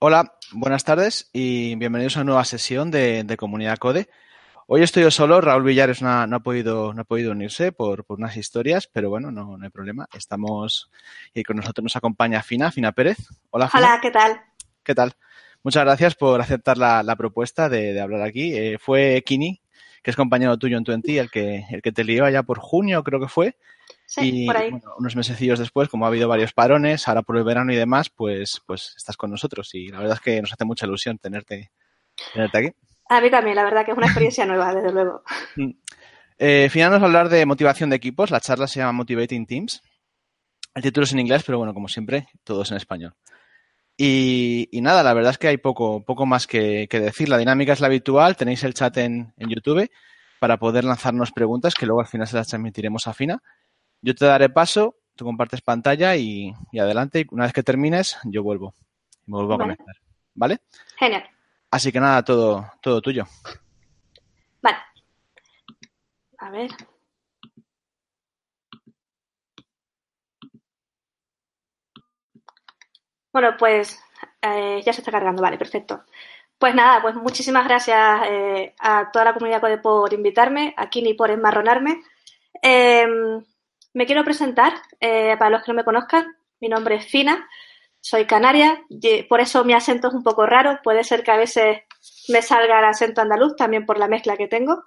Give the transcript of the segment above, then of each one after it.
Hola, buenas tardes y bienvenidos a una nueva sesión de, Comunidad Code. Hoy estoy yo solo, Raúl Villares no ha, podido, no ha podido unirse por, unas historias, pero bueno, no, hay problema. Estamos y con nosotros nos acompaña Fina, Fina Pérez. Hola, Fina. Hola, ¿qué tal? ¿Qué tal? Muchas gracias por aceptar la, propuesta de, hablar aquí. Eh, fue Kini, que es compañero tuyo en Twenty, el que, el que te lió ya por junio, creo que fue. Sí, por ahí. unos mesecillos después, como ha habido varios parones, ahora por el verano y demás, pues, pues estás con nosotros y la verdad es que nos hace mucha ilusión tenerte, tenerte aquí. A mí también, la verdad que es una experiencia nueva, desde luego. Mm. Eh, a hablar de motivación de equipos. La charla se llama Motivating Teams. El título es en inglés, pero bueno, como siempre, todo es en español. Y, nada, la verdad es que hay poco, poco más que, decir. La dinámica es la habitual. Tenéis el chat en, en YouTube para poder lanzarnos preguntas que luego al final se las transmitiremos a Fina. Yo te daré paso, tú compartes pantalla y, adelante. Y una vez que termines, yo vuelvo. Me vuelvo a conectar. ¿Vale? Genial. Así que nada, todo, todo tuyo. Vale. A ver. Bueno, pues eh, ya se está cargando, vale, perfecto. Pues nada, pues muchísimas gracias eh, a toda la comunidad por invitarme, a Kini por enmarronarme. Em, me quiero presentar, eh, para los que no me conozcan, mi nombre es Fina, soy canaria, por eso mi acento es un poco raro, puede ser que a veces me salga el acento andaluz, también por la mezcla que tengo.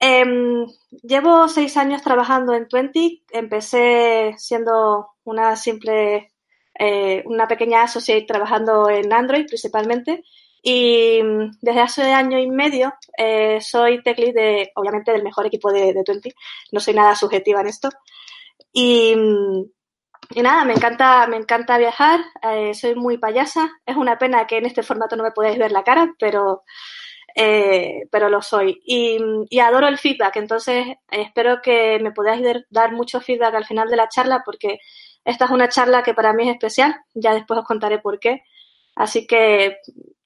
Em, llevo seis años trabajando en Twenty, empecé siendo una simple, eh, una pequeña associate trabajando en Android principalmente y mm, desde hace año y medio eh, soy tech lead de, obviamente, del mejor equipo de, de Twenty. No soy nada subjetiva en esto. Y, mm, y nada, me encanta, me encanta viajar. Eh, soy muy payasa. Es una pena que en este formato no me podáis ver la cara, pero, eh, pero lo soy. Y, mm, y, adoro el feedback. Entonces, espero que me podáis dar mucho feedback al final de la charla porque esta es una charla que para mí es especial. Ya después os contaré por qué. Así que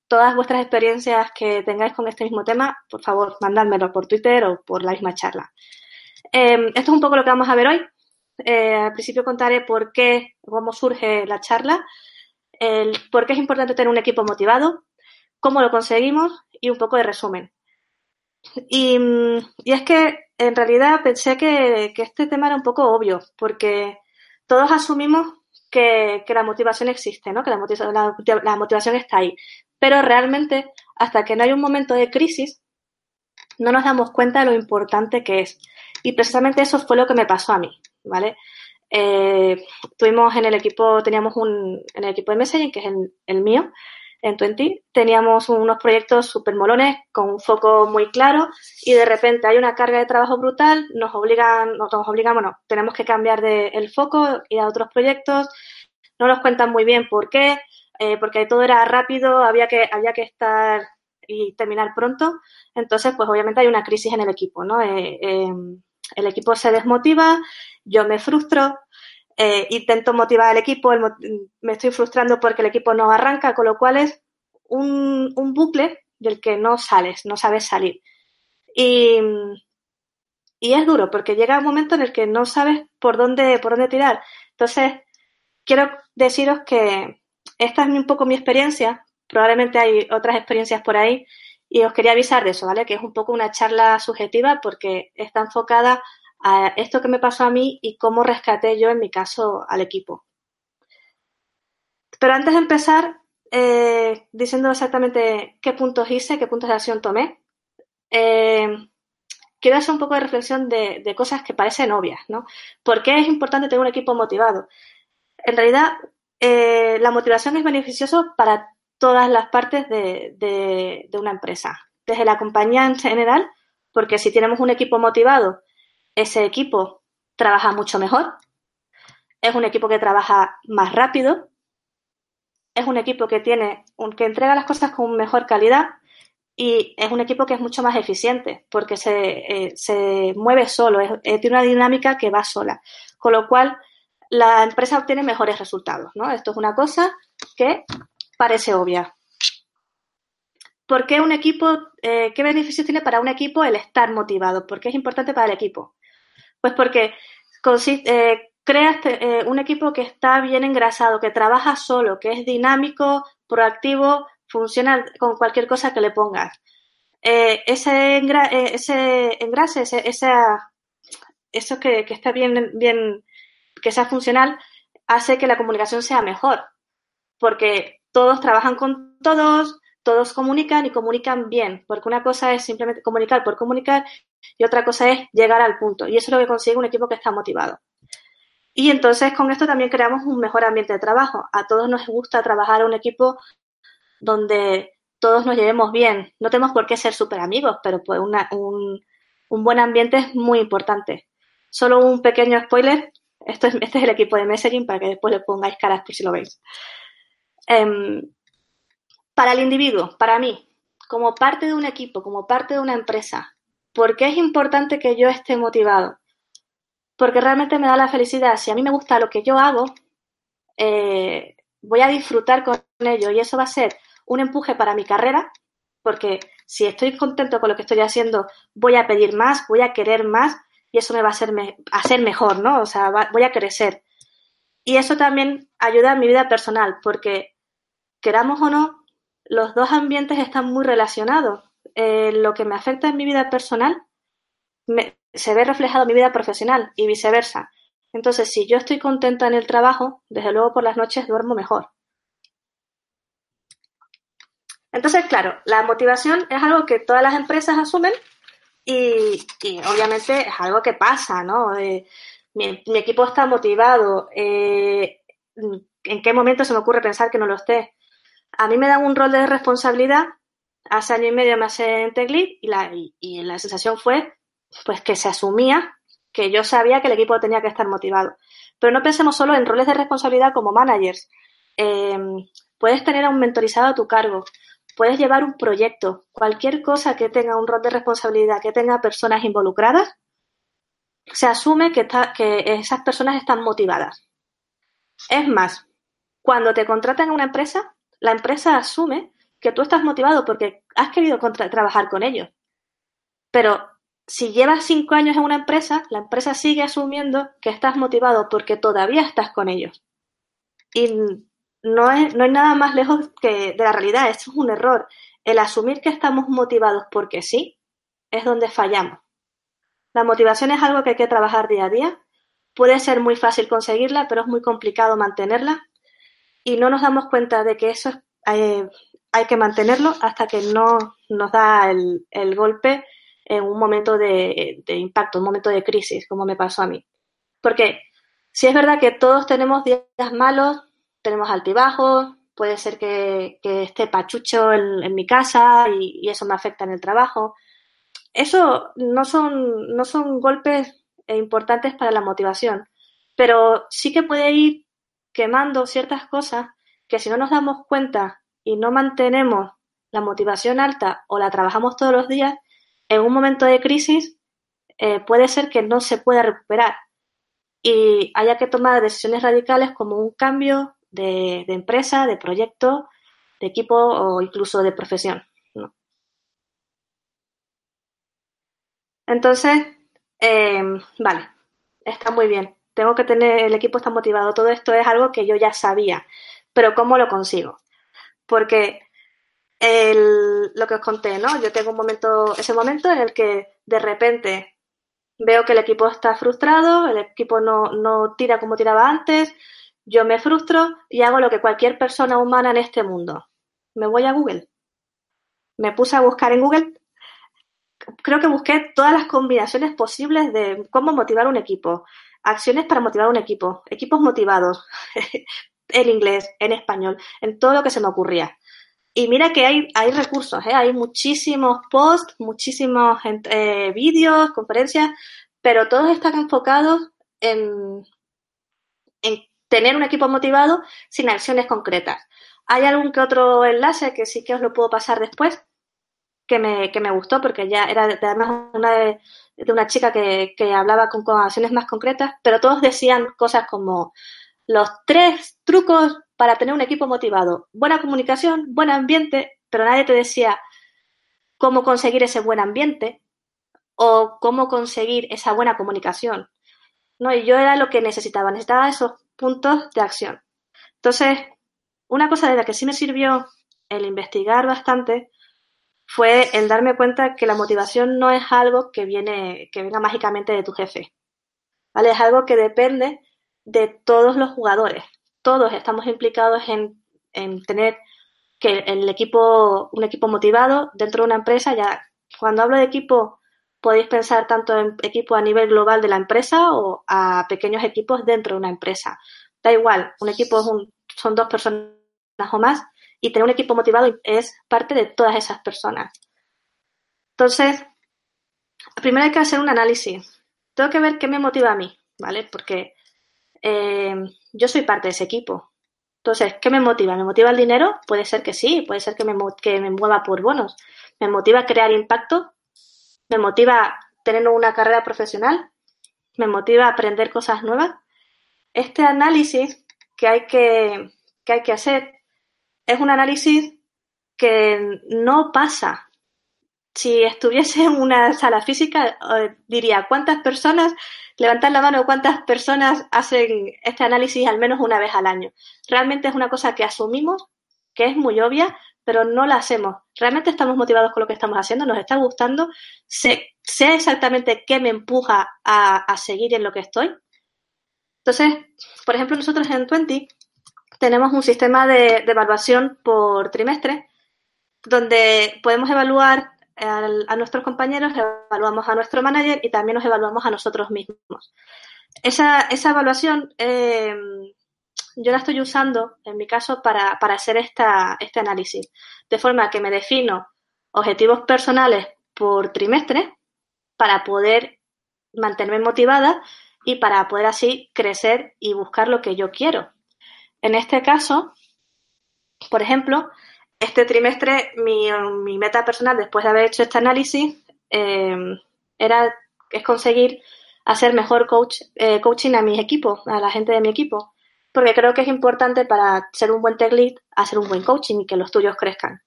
todas vuestras experiencias que tengáis con este mismo tema, por favor, mandádmelo por Twitter o por la misma charla. Em, esto es un poco lo que vamos a ver hoy. Eh, al principio contaré por qué, cómo surge la charla, por qué es importante tener un equipo motivado, cómo lo conseguimos y un poco de resumen. Y, es que en realidad pensé que, este tema era un poco obvio, porque todos asumimos que, la motivación existe, ¿no? que la motivación está ahí. Pero realmente, hasta que no hay un momento de crisis, no nos damos cuenta de lo importante que es. Y precisamente eso fue lo que me pasó a mí, ¿vale? Eh, tuvimos en el equipo, teníamos un, en el equipo de messaging, que es el, mío, en Twenty, teníamos unos proyectos súper molones con un foco muy claro y de repente hay una carga de trabajo brutal, nos obligan, nos obligan, bueno, tenemos que cambiar de el foco, y a otros proyectos, no nos cuentan muy bien por qué, eh, porque todo era rápido, había que, había que estar y terminar pronto. Entonces, pues obviamente hay una crisis en el equipo, ¿no? Eh, em, el equipo se desmotiva, yo me frustro, eh, intento motivar al equipo, me estoy frustrando porque el equipo no arranca, con lo cual es un, un bucle del que no sales, no sabes salir. Y, y, es duro porque llega un momento en el que no sabes por dónde, por dónde tirar. Entonces, quiero deciros que, esta es un poco mi experiencia, probablemente hay otras experiencias por ahí y os quería avisar de eso, ¿vale? Que es un poco una charla subjetiva porque está enfocada a esto que me pasó a mí y cómo rescaté yo, en mi caso, al equipo. Pero antes de empezar, eh, diciendo exactamente qué puntos hice, qué puntos de acción tomé, eh, quiero hacer un poco de reflexión de, cosas que parecen obvias, ¿no? ¿Por qué es importante tener un equipo motivado? En realidad, eh, la motivación es beneficioso para todas las partes de, una empresa, desde la compañía en general, porque si tenemos un equipo motivado, ese equipo trabaja mucho mejor, es un equipo que trabaja más rápido, es un equipo que tiene, que entrega las cosas con mejor calidad y es un equipo que es mucho más eficiente porque se, eh, mueve solo, tiene una dinámica que va sola. Con lo cual, la empresa obtiene mejores resultados, ¿no? Esto es una cosa que parece obvia. ¿Por qué un equipo, eh, qué beneficios tiene para un equipo el estar motivado? ¿Por qué es importante para el equipo? Pues porque eh, creas eh, un equipo que está bien engrasado, que trabaja solo, que es dinámico, proactivo, funciona con cualquier cosa que le pongas. Eh, ese, eh, ese engrase, ese, eso que, que está bien, bien, que sea funcional, hace que la comunicación sea mejor, porque todos trabajan con todos, todos comunican y comunican bien, porque una cosa es simplemente comunicar por comunicar y otra cosa es llegar al punto. Y eso es lo que consigue un equipo que está motivado. Y entonces con esto también creamos un mejor ambiente de trabajo. A todos nos gusta trabajar en un equipo donde todos nos llevemos bien. No tenemos por qué ser súper amigos, pero pues un, buen ambiente es muy importante. Solo un pequeño spoiler. Esto es, este es el equipo de messaging para que después le pongáis caras por si lo veis. Em, para el individuo, para mí, como parte de un equipo, como parte de una empresa, ¿por qué es importante que yo esté motivado? Porque realmente me da la felicidad. Si a mí me gusta lo que yo hago, eh, voy a disfrutar con ello y eso va a ser un empuje para mi carrera, porque si estoy contento con lo que estoy haciendo, voy a pedir más, voy a querer más y eso me va a hacer mejor, ¿no? O sea, voy a crecer. Y eso también ayuda a mi vida personal, porque queramos o no, los dos ambientes están muy relacionados. Eh, lo que me afecta en mi vida personal se ve reflejado en mi vida profesional y viceversa. Entonces, si yo estoy contenta en el trabajo, desde luego por las noches duermo mejor. Entonces, claro, la motivación es algo que todas las empresas asumen y, obviamente es algo que pasa, ¿no? Eh, mi, equipo está motivado. Eh, ¿En qué momento se me ocurre pensar que no lo esté? A mí me dan un rol de responsabilidad. Hace año y medio me hace en y la, y, la sensación fue pues que se asumía que yo sabía que el equipo tenía que estar motivado. Pero no pensemos solo en roles de responsabilidad como managers. Eh, puedes tener a un mentorizado a tu cargo, puedes llevar un proyecto, cualquier cosa que tenga un rol de responsabilidad, que tenga personas involucradas, se asume que, que esas personas están motivadas. Es más, cuando te contratan en una empresa, la empresa asume que tú estás motivado porque has querido trabajar con ellos. Pero si llevas cinco años en una empresa, la empresa sigue asumiendo que estás motivado porque todavía estás con ellos. Y no, es, no nada más lejos que de la realidad, esto es un error. El asumir que estamos motivados porque sí es donde fallamos. La motivación es algo que hay que trabajar día a día. Puede ser muy fácil conseguirla, pero es muy complicado mantenerla. Y no nos damos cuenta de que eso eh, hay que mantenerlo hasta que no nos da el, golpe en un momento de, impacto, un momento de crisis, como me pasó a mí. Porque si es verdad que todos tenemos días malos, tenemos altibajos, puede ser que, esté pachucho en, mi casa y, eso me afecta en el trabajo. Eso no son, no son golpes importantes para la motivación, pero sí que puede ir quemando ciertas cosas que si no nos damos cuenta y no mantenemos la motivación alta o la trabajamos todos los días, en un momento de crisis eh, puede ser que no se pueda recuperar y haya que tomar decisiones radicales como un cambio de, empresa, de proyecto, de equipo o incluso de profesión. Entonces, em, vale, está muy bien. Tengo que tener, el equipo está motivado. Todo esto es algo que yo ya sabía, pero ¿cómo lo consigo? Porque lo que os conté, ¿no? Yo tengo un momento, ese momento en el que de repente veo que el equipo está frustrado, el equipo no, no tira como tiraba antes, yo me frustro y hago lo que cualquier persona humana en este mundo. Me voy a Google. Me puse a buscar en Google. Creo que busqué todas las combinaciones posibles de cómo motivar un equipo. Acciones para motivar un equipo. Equipos motivados. en inglés, en español, en todo lo que se me ocurría. Y mira que hay, hay recursos, ¿eh? hay muchísimos posts, muchísimos eh, vídeos, conferencias, pero todos están enfocados en, en tener un equipo motivado sin acciones concretas. Hay algún que otro enlace que sí que os lo puedo pasar después, que me, que me gustó, porque ya era además una de, una chica que, hablaba con, acciones más concretas, pero todos decían cosas como los tres trucos para tener un equipo motivado. Buena comunicación, buen ambiente, pero nadie te decía cómo conseguir ese buen ambiente o cómo conseguir esa buena comunicación. ¿no? Y yo era lo que necesitaba, necesitaba esos puntos de acción. Entonces, una cosa de la que sí me sirvió el investigar bastante fue el darme cuenta que la motivación no es algo que viene, que venga mágicamente de tu jefe. ¿Vale? Es algo que depende de todos los jugadores. Todos estamos implicados en, en tener que el equipo, un equipo motivado dentro de una empresa. Ya, cuando hablo de equipo, podéis pensar tanto en equipo a nivel global de la empresa o a pequeños equipos dentro de una empresa. Da igual, un equipo es un, son dos personas o más y tener un equipo motivado es parte de todas esas personas. Entonces, primero hay que hacer un análisis. Tengo que ver qué me motiva a mí, ¿vale? Porque eh, yo soy parte de ese equipo. Entonces, ¿qué me motiva? ¿Me motiva el dinero? Puede ser que sí, puede ser que me, me mueva por bonos. ¿Me motiva crear impacto? ¿Me motiva tener una carrera profesional? ¿Me motiva aprender cosas nuevas? Este análisis que hay que, que, hay que hacer es un análisis que no pasa. Si estuviese en una sala física, eh, diría cuántas personas, levantar la mano, cuántas personas hacen este análisis al menos una vez al año. Realmente es una cosa que asumimos, que es muy obvia, pero no la hacemos. Realmente estamos motivados con lo que estamos haciendo, nos está gustando, sé, sé exactamente qué me empuja a, a, seguir en lo que estoy. Entonces, por ejemplo, nosotros en Twenty tenemos un sistema de, evaluación por trimestre donde podemos evaluar a, nuestros compañeros, evaluamos a nuestro manager y también nos evaluamos a nosotros mismos. Esa, esa evaluación eh, yo la estoy usando, en mi caso, para, para hacer esta, este análisis. De forma que me defino objetivos personales por trimestre para poder mantenerme motivada y para poder así crecer y buscar lo que yo quiero. En este caso, por ejemplo, este trimestre mi, mi meta personal después de haber hecho este análisis eh, era es conseguir hacer mejor coach, eh, coaching a mis equipos, a la gente de mi equipo porque creo que es importante para ser un buen tech lead hacer un buen coaching y que los tuyos crezcan.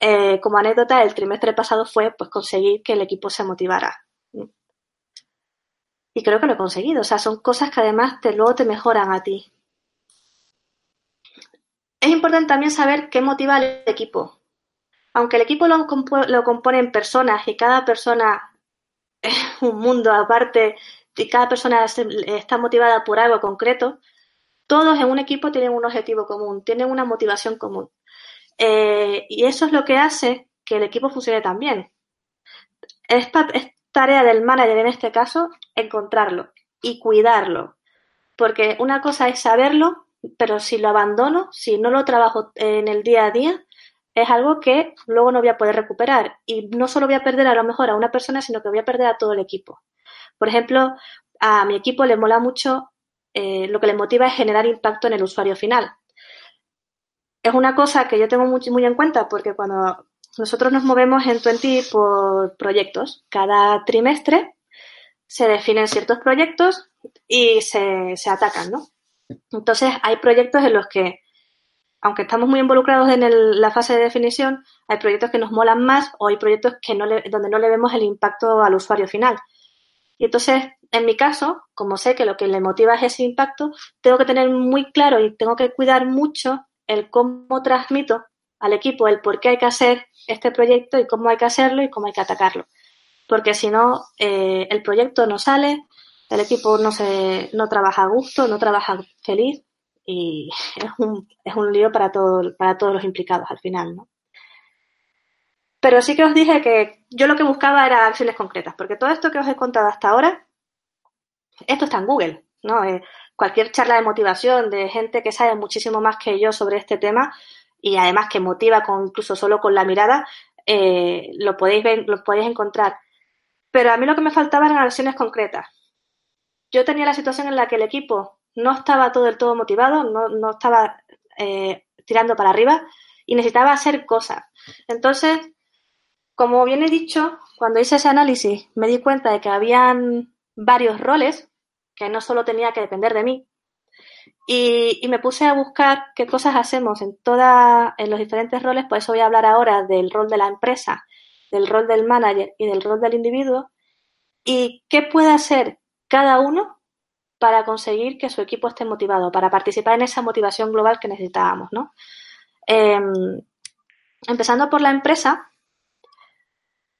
Eh, como anécdota, el trimestre pasado fue pues conseguir que el equipo se motivara. Y creo que lo he conseguido. O sea, son cosas que además te, luego te mejoran a ti. Es importante también saber qué motiva al equipo. Aunque el equipo lo, lo componen personas y cada persona es un mundo aparte y cada persona está motivada por algo concreto, todos en un equipo tienen un objetivo común, tienen una motivación común. Eh, y eso es lo que hace que el equipo funcione tan bien. Es, es tarea del manager en este caso encontrarlo y cuidarlo. Porque una cosa es saberlo, pero si lo abandono, si no lo trabajo en el día a día, es algo que luego no voy a poder recuperar. Y no solo voy a perder a lo mejor a una persona, sino que voy a perder a todo el equipo. Por ejemplo, a mi equipo le mola mucho eh, lo que le motiva es generar impacto en el usuario final. Es una cosa que yo tengo muy, en cuenta porque cuando nosotros nos movemos en Twenty por proyectos, cada trimestre se definen ciertos proyectos y se, se atacan, ¿no? Entonces hay proyectos en los que, aunque estamos muy involucrados en el, la fase de definición, hay proyectos que nos molan más o hay proyectos que no le, donde no le vemos el impacto al usuario final. Y entonces en mi caso, como sé que lo que le motiva es ese impacto, tengo que tener muy claro y tengo que cuidar mucho el cómo transmito al equipo el por qué hay que hacer este proyecto y cómo hay que hacerlo y cómo hay que atacarlo. Porque si no, eh, el proyecto no sale, el equipo no, se, no trabaja a gusto, no trabaja feliz y es un, es un lío para, todo, para todos los implicados al final, ¿no? Pero sí que os dije que yo lo que buscaba era acciones concretas, porque todo esto que os he contado hasta ahora esto está en Google, ¿no? Eh, cualquier charla de motivación de gente que sabe muchísimo más que yo sobre este tema y además que motiva incluso solo con la mirada, eh, lo podéis ver, lo podéis encontrar. Pero a mí lo que me faltaba eran acciones concretas. Yo tenía la situación en la que el equipo no estaba todo el todo motivado, no, no estaba eh, tirando para arriba y necesitaba hacer cosas. Entonces, como bien he dicho, cuando hice ese análisis me di cuenta de que habían varios roles, que no solo tenía que depender de mí. Y, y, me puse a buscar qué cosas hacemos en toda, en los diferentes roles, por eso voy a hablar ahora del rol de la empresa, del rol del manager y del rol del individuo, y qué puede hacer cada uno para conseguir que su equipo esté motivado, para participar en esa motivación global que necesitábamos, ¿no? Em, empezando por la empresa,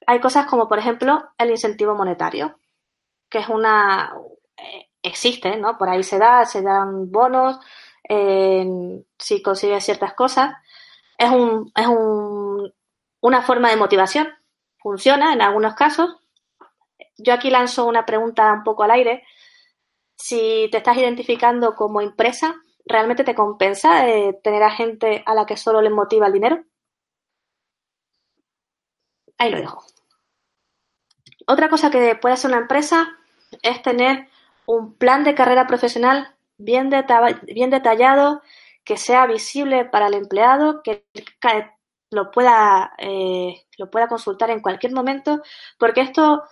hay cosas como, por ejemplo, el incentivo monetario, que es una... Eh, existe, ¿no? Por ahí se da, se dan bonos, si consigues ciertas cosas. Es, un, es un, una forma de motivación, funciona en algunos casos. Yo aquí lanzo una pregunta un poco al aire. Si te estás identificando como empresa, ¿realmente te compensa eh, tener a gente a la que solo le motiva el dinero? Ahí lo dejo. Otra cosa que puede hacer una empresa es tener un plan de carrera profesional bien, bien detallado, que sea visible para el empleado, que lo pueda, eh, lo pueda consultar en cualquier momento, porque esto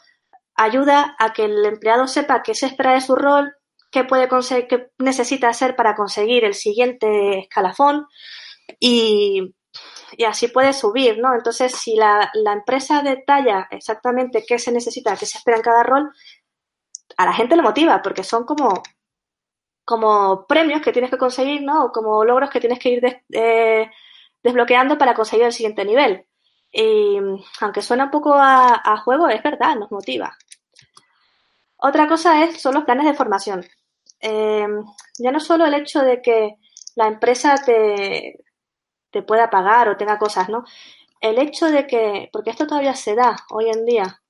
ayuda a que el empleado sepa qué se espera de su rol, qué puede qué necesita hacer para conseguir el siguiente escalafón y, así puede subir, ¿no? Entonces, si la, la, empresa detalla exactamente qué se necesita, qué se espera en cada rol, a la gente le motiva, porque son como, como premios que tienes que conseguir, ¿no? O como logros que tienes que ir eh, desbloqueando para conseguir el siguiente nivel. Y aunque suena un poco a, juego, es verdad, nos motiva. Otra cosa es, son los planes de formación. Eh, ya no solo el hecho de que la empresa te, te pueda pagar o tenga cosas, ¿no? El hecho de que, porque esto todavía se da hoy en día,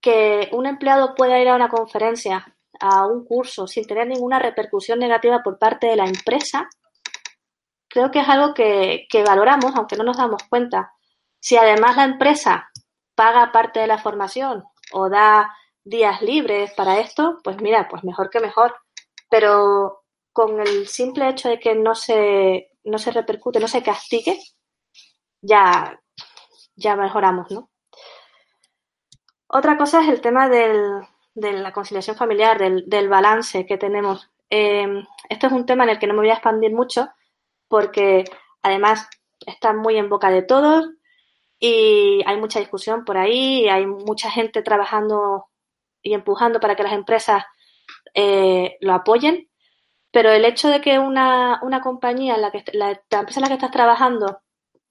que un empleado pueda ir a una conferencia, a un curso, sin tener ninguna repercusión negativa por parte de la empresa, creo que es algo que, valoramos, aunque no nos damos cuenta. Si además la empresa paga parte de la formación o da días libres para esto, pues mira, pues mejor que mejor. Pero con el simple hecho de que no se, no se repercute, no se castigue, ya, ya mejoramos, ¿no? Otra cosa es el tema del, de la conciliación familiar, del, del balance que tenemos. Eh, esto es un tema en el que no me voy a expandir mucho porque además está muy en boca de todos y hay mucha discusión por ahí, hay mucha gente trabajando y empujando para que las empresas eh, lo apoyen, pero el hecho de que una, una compañía, la, que, la empresa en la que estás trabajando,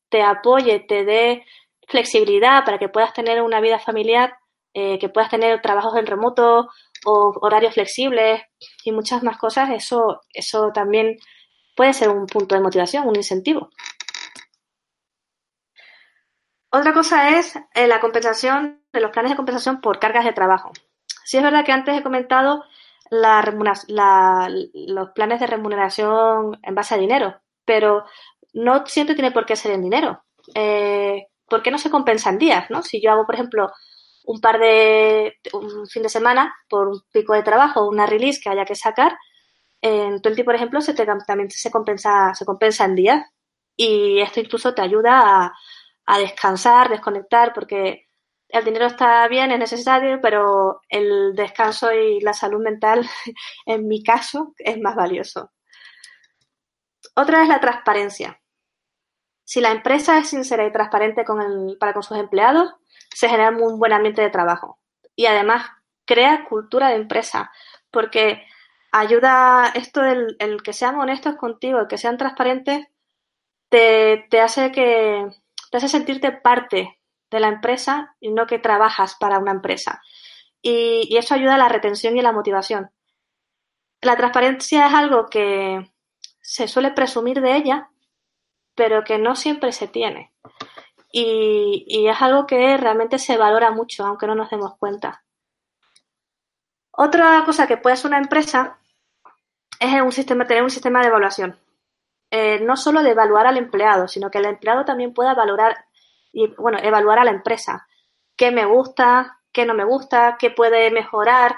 te apoye, te dé flexibilidad para que puedas tener una vida familiar, eh, que puedas tener trabajos en remoto o horarios flexibles y muchas más cosas, eso, eso también puede ser un punto de motivación, un incentivo. Otra cosa es eh, la compensación de los planes de compensación por cargas de trabajo. Sí es verdad que antes he comentado la, los planes de remuneración en base a dinero, pero no siempre tiene por qué ser en dinero. Eh, ¿Por qué no se compensan días? ¿no? Si yo hago, por ejemplo, un par de, un fin de semana por un pico de trabajo, una release que haya que sacar, en Twenty, por ejemplo, se te, también se compensa, se compensa en días y esto incluso te ayuda a, a descansar, desconectar, porque el dinero está bien, es necesario, pero el descanso y la salud mental, en mi caso, es más valioso. Otra es la transparencia. Si la empresa es sincera y transparente con el, para con sus empleados, se genera un buen ambiente de trabajo. Y además crea cultura de empresa, porque ayuda esto del el que sean honestos contigo, el que sean transparentes, te, te hace que te hace sentirte parte de la empresa y no que trabajas para una empresa. Y, eso ayuda a la retención y a la motivación. La transparencia es algo que se suele presumir de ella, pero que no siempre se tiene. Y, y es algo que realmente se valora mucho, aunque no nos demos cuenta. Otra cosa que puede hacer una empresa es un sistema, tener un sistema de evaluación. Eh, no solo de evaluar al empleado, sino que el empleado también pueda valorar y, bueno, evaluar a la empresa. ¿Qué me gusta? ¿Qué no me gusta? ¿Qué puede mejorar?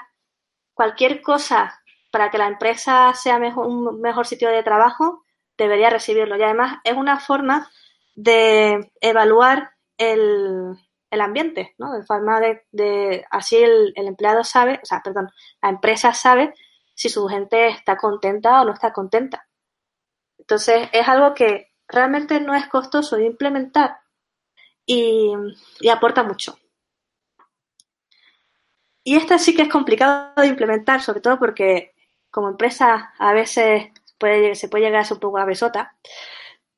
Cualquier cosa para que la empresa sea mejor, un mejor sitio de trabajo, debería recibirlo. Y además es una forma de evaluar el, el ambiente, ¿no? De forma de, de así el, el, empleado sabe, o sea, perdón, la empresa sabe si su gente está contenta o no está contenta. Entonces, es algo que realmente no es costoso de implementar y, aporta mucho. Y esta sí que es complicado de implementar, sobre todo porque como empresa a veces se puede llegar a ser un poco abesota,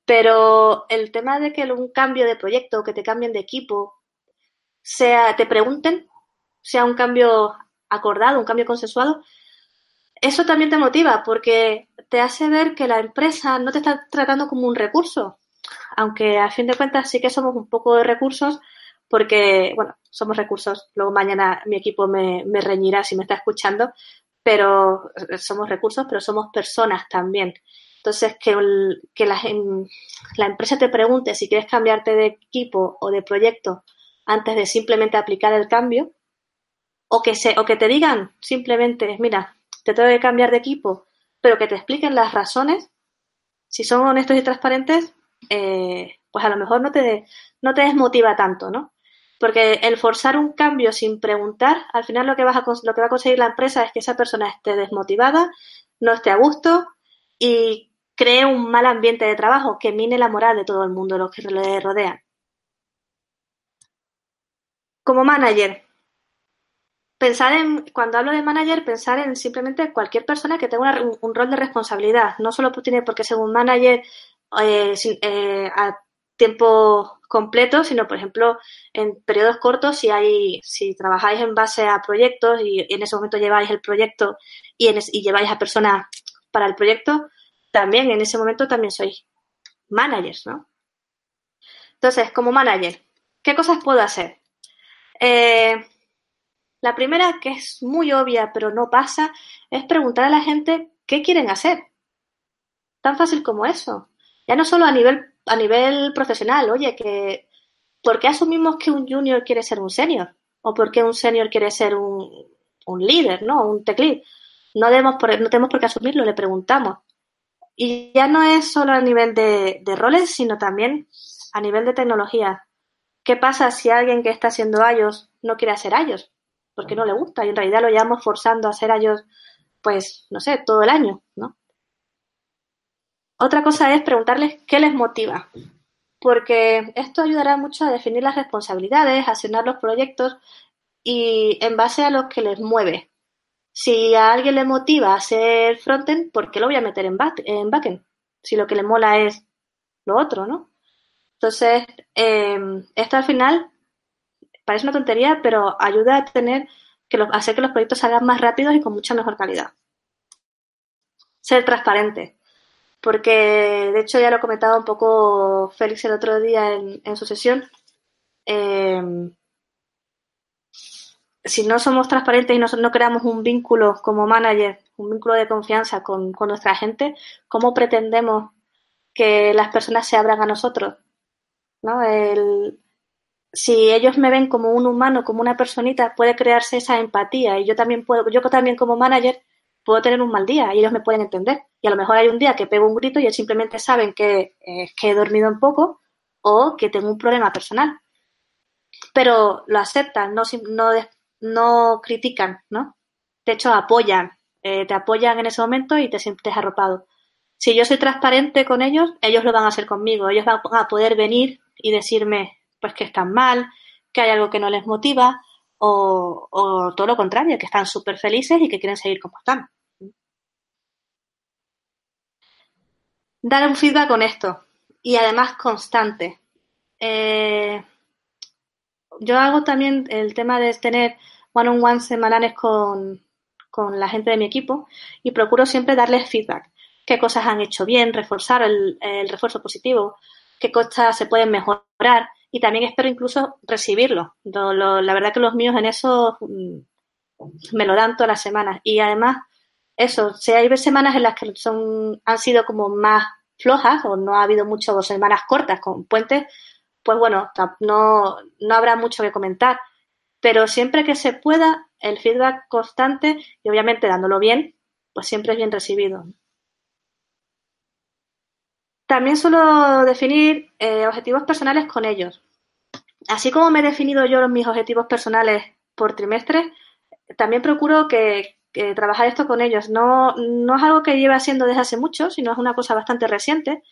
pero el tema de que un cambio de proyecto, que te cambien de equipo, sea, te pregunten, sea un cambio acordado, un cambio consensuado, eso también te motiva porque te hace ver que la empresa no te está tratando como un recurso, aunque a fin de cuentas sí que somos un poco de recursos porque, bueno, somos recursos, luego mañana mi equipo me, reñirá si me está escuchando, pero somos recursos, pero somos personas también. Entonces, que, que la, la, empresa te pregunte si quieres cambiarte de equipo o de proyecto antes de simplemente aplicar el cambio, o que, se, o que te digan simplemente, mira, te tengo que cambiar de equipo, pero que te expliquen las razones, si son honestos y transparentes, eh, pues a lo mejor no te, no te desmotiva tanto, ¿no? Porque el forzar un cambio sin preguntar, al final lo que, vas a, lo que va a conseguir la empresa es que esa persona esté desmotivada, no esté a gusto y cree un mal ambiente de trabajo que mine la moral de todo el mundo, los que le rodean. Como manager, pensar en, cuando hablo de manager, pensar en simplemente cualquier persona que tenga un, rol de responsabilidad. No solo tiene por qué ser un manager eh, eh, a tiempo completo, sino, por ejemplo, en periodos cortos, si hay, si trabajáis en base a proyectos y en ese momento lleváis el proyecto y, y lleváis a personas para el proyecto, también en ese momento también sois managers, ¿no? Entonces, como manager, ¿qué cosas puedo hacer? Eh, la primera, que es muy obvia pero no pasa, es preguntar a la gente qué quieren hacer. Tan fácil como eso. Ya no solo a nivel a nivel profesional, oye, que ¿por qué asumimos que un junior quiere ser un senior? ¿O por qué un senior quiere ser un, un líder, ¿no? Un tech lead. No, debemos no tenemos por qué asumirlo, le preguntamos. Y ya no es solo a nivel de, de roles, sino también a nivel de tecnología. ¿Qué pasa si alguien que está haciendo iOS no quiere hacer iOS? Porque no le gusta y en realidad lo llevamos forzando a hacer iOS, pues, no sé, todo el año, ¿no? Otra cosa es preguntarles qué les motiva, porque esto ayudará mucho a definir las responsabilidades, a asignar los proyectos y en base a lo que les mueve. Si a alguien le motiva a hacer frontend, ¿por qué lo voy a meter en, back en backend? Si lo que le mola es lo otro, ¿no? Entonces, em, esto al final parece una tontería, pero ayuda a tener que hacer que los proyectos salgan más rápidos y con mucha mejor calidad. Ser transparente porque de hecho ya lo comentaba un poco Félix el otro día en, su sesión. Eh, si no somos transparentes y no, creamos un vínculo como manager, un vínculo de confianza con, nuestra gente, ¿cómo pretendemos que las personas se abran a nosotros? ¿No? si ellos me ven como un humano, como una personita, puede crearse esa empatía y yo también puedo, yo también como manager puedo tener un mal día y ellos me pueden entender. Y a lo mejor hay un día que pego un grito y ellos simplemente saben que, eh, que he dormido un poco o que tengo un problema personal. Pero lo aceptan, no, no, no critican, ¿no? De hecho, apoyan, eh, te apoyan en ese momento y te sientes arropado. Si yo soy transparente con ellos, ellos lo van a hacer conmigo. Ellos van a poder venir y decirme, pues que están mal, que hay algo que no les motiva, o, o todo lo contrario, que están súper felices y que quieren seguir como están. Dar un feedback honesto y además constante. Eh, yo hago también el tema de tener one-on-one semanales con, con, la gente de mi equipo y procuro siempre darles feedback. Qué cosas han hecho bien, reforzar el, refuerzo positivo, qué cosas se pueden mejorar y también espero incluso recibirlo. la verdad que los míos en eso mm, me lo dan todas las semanas y además eso, si hay semanas en las que son, han sido como más flojas o no ha habido muchas semanas cortas con puentes, pues bueno, no, no habrá mucho que comentar. Pero siempre que se pueda, el feedback constante y obviamente dándolo bien, pues siempre es bien recibido. También suelo definir eh, objetivos personales con ellos. Así como me he definido yo mis objetivos personales por trimestre, también procuro que, trabajar esto con ellos. No, no es algo que lleve haciendo desde hace mucho, sino es una cosa bastante reciente,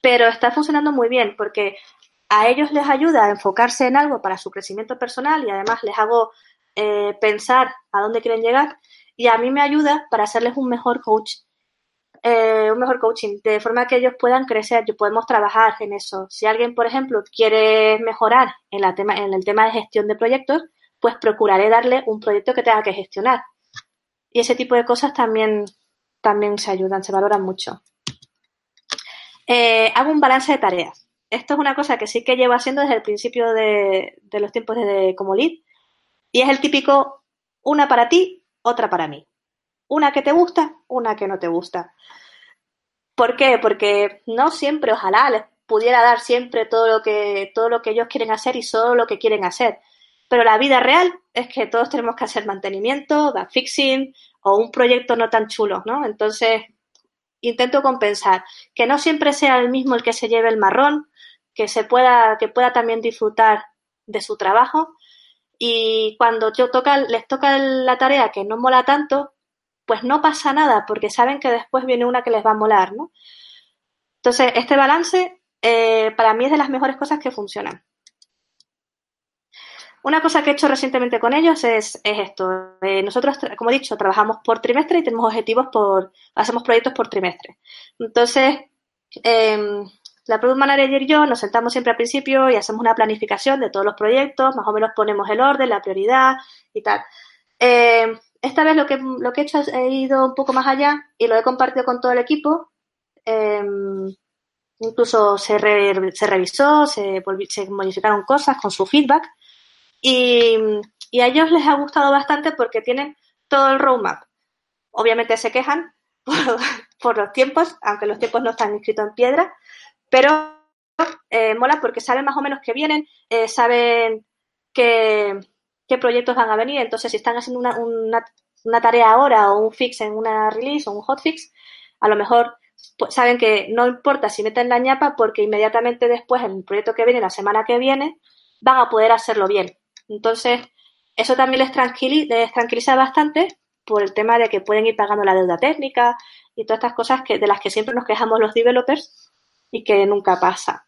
pero está funcionando muy bien porque a ellos les ayuda a enfocarse en algo para su crecimiento personal y además les hago eh, pensar a dónde quieren llegar y a mí me ayuda para hacerles un mejor coach, eh, un mejor coaching, de forma que ellos puedan crecer, y podemos trabajar en eso. Si alguien, por ejemplo, quiere mejorar en, la tema, en el tema de gestión de proyectos, pues procuraré darle un proyecto que tenga que gestionar. Y ese tipo de cosas también, también se ayudan, se valoran mucho. Eh, hago un balance de tareas. Esto es una cosa que sí que llevo haciendo desde el principio de, los tiempos de, como lead. Y es el típico una para ti, otra para mí. Una que te gusta, una que no te gusta. ¿Por qué? Porque no siempre, ojalá les pudiera dar siempre todo lo que, todo lo que ellos quieren hacer y solo lo que quieren hacer. Pero la vida real es que todos tenemos que hacer mantenimiento, bug fixing o un proyecto no tan chulo, ¿no? Entonces, intento compensar. Que no siempre sea el mismo el que se lleve el marrón, que se pueda, que pueda también disfrutar de su trabajo. Y cuando yo toca, les toca la tarea que no mola tanto, pues no pasa nada, porque saben que después viene una que les va a molar, ¿no? Entonces, este balance eh, para mí es de las mejores cosas que funcionan. Una cosa que he hecho recientemente con ellos es, esto. Eh, nosotros, como he dicho, trabajamos por trimestre y tenemos objetivos por, hacemos proyectos por trimestre. Entonces, em, la Product Manager y yo nos sentamos siempre al principio y hacemos una planificación de todos los proyectos, más o menos ponemos el orden, la prioridad y tal. Em, esta vez lo que, lo que he hecho es he ido un poco más allá y lo he compartido con todo el equipo. Em, incluso se, se revisó, se modificaron cosas con su feedback y, a ellos les ha gustado bastante porque tienen todo el roadmap. Obviamente se quejan por, los tiempos, aunque los tiempos no están escritos en piedra, pero eh, mola porque saben más o menos que vienen, eh, saben qué, proyectos van a venir. Entonces, si están haciendo una, una, una, tarea ahora o un fix en una release o un hotfix, a lo mejor pues, saben que no importa si meten la ñapa porque inmediatamente después, en el proyecto que viene, la semana que viene, van a poder hacerlo bien. Entonces, eso también les, tranquiliza, bastante por el tema de que pueden ir pagando la deuda técnica y todas estas cosas que, de las que siempre nos quejamos los developers y que nunca pasa.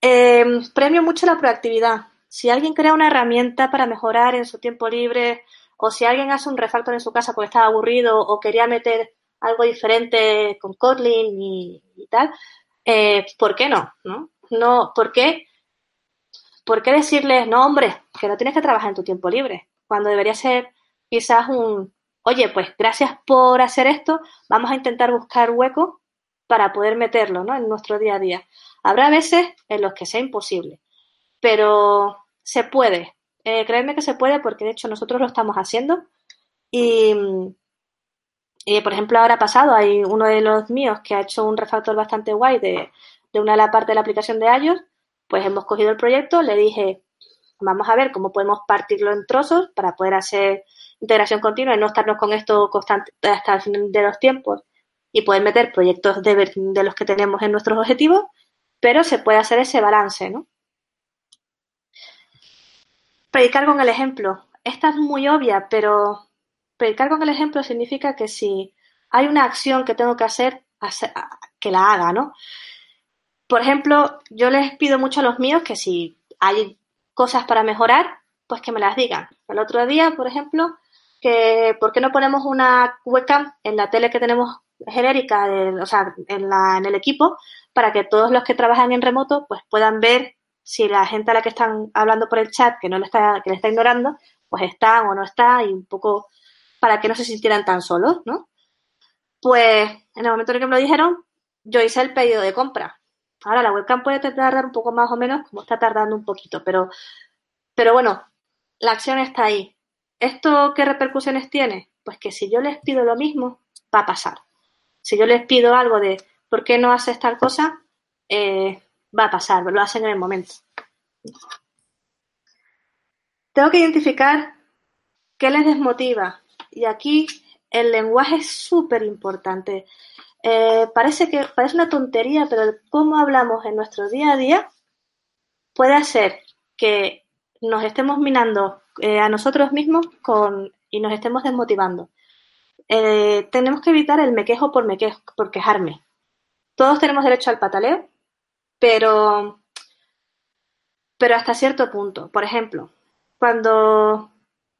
Em, premio mucho la proactividad. Si alguien crea una herramienta para mejorar en su tiempo libre o si alguien hace un refactor en su casa porque estaba aburrido o quería meter algo diferente con Kotlin y, tal, eh, ¿por qué no? ¿no? no ¿Por qué ¿por qué decirles, no, hombre, que no tienes que trabajar en tu tiempo libre? Cuando debería ser quizás un, oye, pues gracias por hacer esto, vamos a intentar buscar hueco para poder meterlo ¿no? en nuestro día a día. Habrá veces en los que sea imposible, pero se puede. Eh, que se puede porque de hecho nosotros lo estamos haciendo y, y, por ejemplo ahora pasado hay uno de los míos que ha hecho un refactor bastante guay de, de una de la parte de la aplicación de iOS pues hemos cogido el proyecto, le dije, vamos a ver cómo podemos partirlo en trozos para poder hacer integración continua y no estarnos con esto constante hasta el fin de los tiempos y poder meter proyectos de, de los que tenemos en nuestros objetivos, pero se puede hacer ese balance, ¿no? Predicar con el ejemplo. Esta es muy obvia, pero predicar con el ejemplo significa que si hay una acción que tengo que hacer, que la haga, ¿no? Por ejemplo, yo les pido mucho a los míos que si hay cosas para mejorar, pues que me las digan. El otro día, por ejemplo, que ¿por qué no ponemos una webcam en la tele que tenemos genérica, o sea, en, la, en el equipo, para que todos los que trabajan en remoto pues puedan ver si la gente a la que están hablando por el chat, que no le está, que le está ignorando, pues está o no está, y un poco para que no se sintieran tan solos, ¿no? Pues en el momento en que me lo dijeron, yo hice el pedido de compra. Ahora la webcam puede tardar un poco más o menos, como está tardando un poquito, pero, pero bueno, la acción está ahí. ¿Esto qué repercusiones tiene? Pues que si yo les pido lo mismo, va a pasar. Si yo les pido algo de ¿por qué no haces tal cosa? Eh, va a pasar, lo hacen en el momento. Tengo que identificar qué les desmotiva. Y aquí el lenguaje es súper importante. Eh, parece que parece una tontería, pero cómo hablamos en nuestro día a día puede hacer que nos estemos minando eh, a nosotros mismos con, y nos estemos desmotivando. Eh, tenemos que evitar el me quejo por, me quejo, por quejarme. Todos tenemos derecho al pataleo, pero, pero hasta cierto punto. Por ejemplo, cuando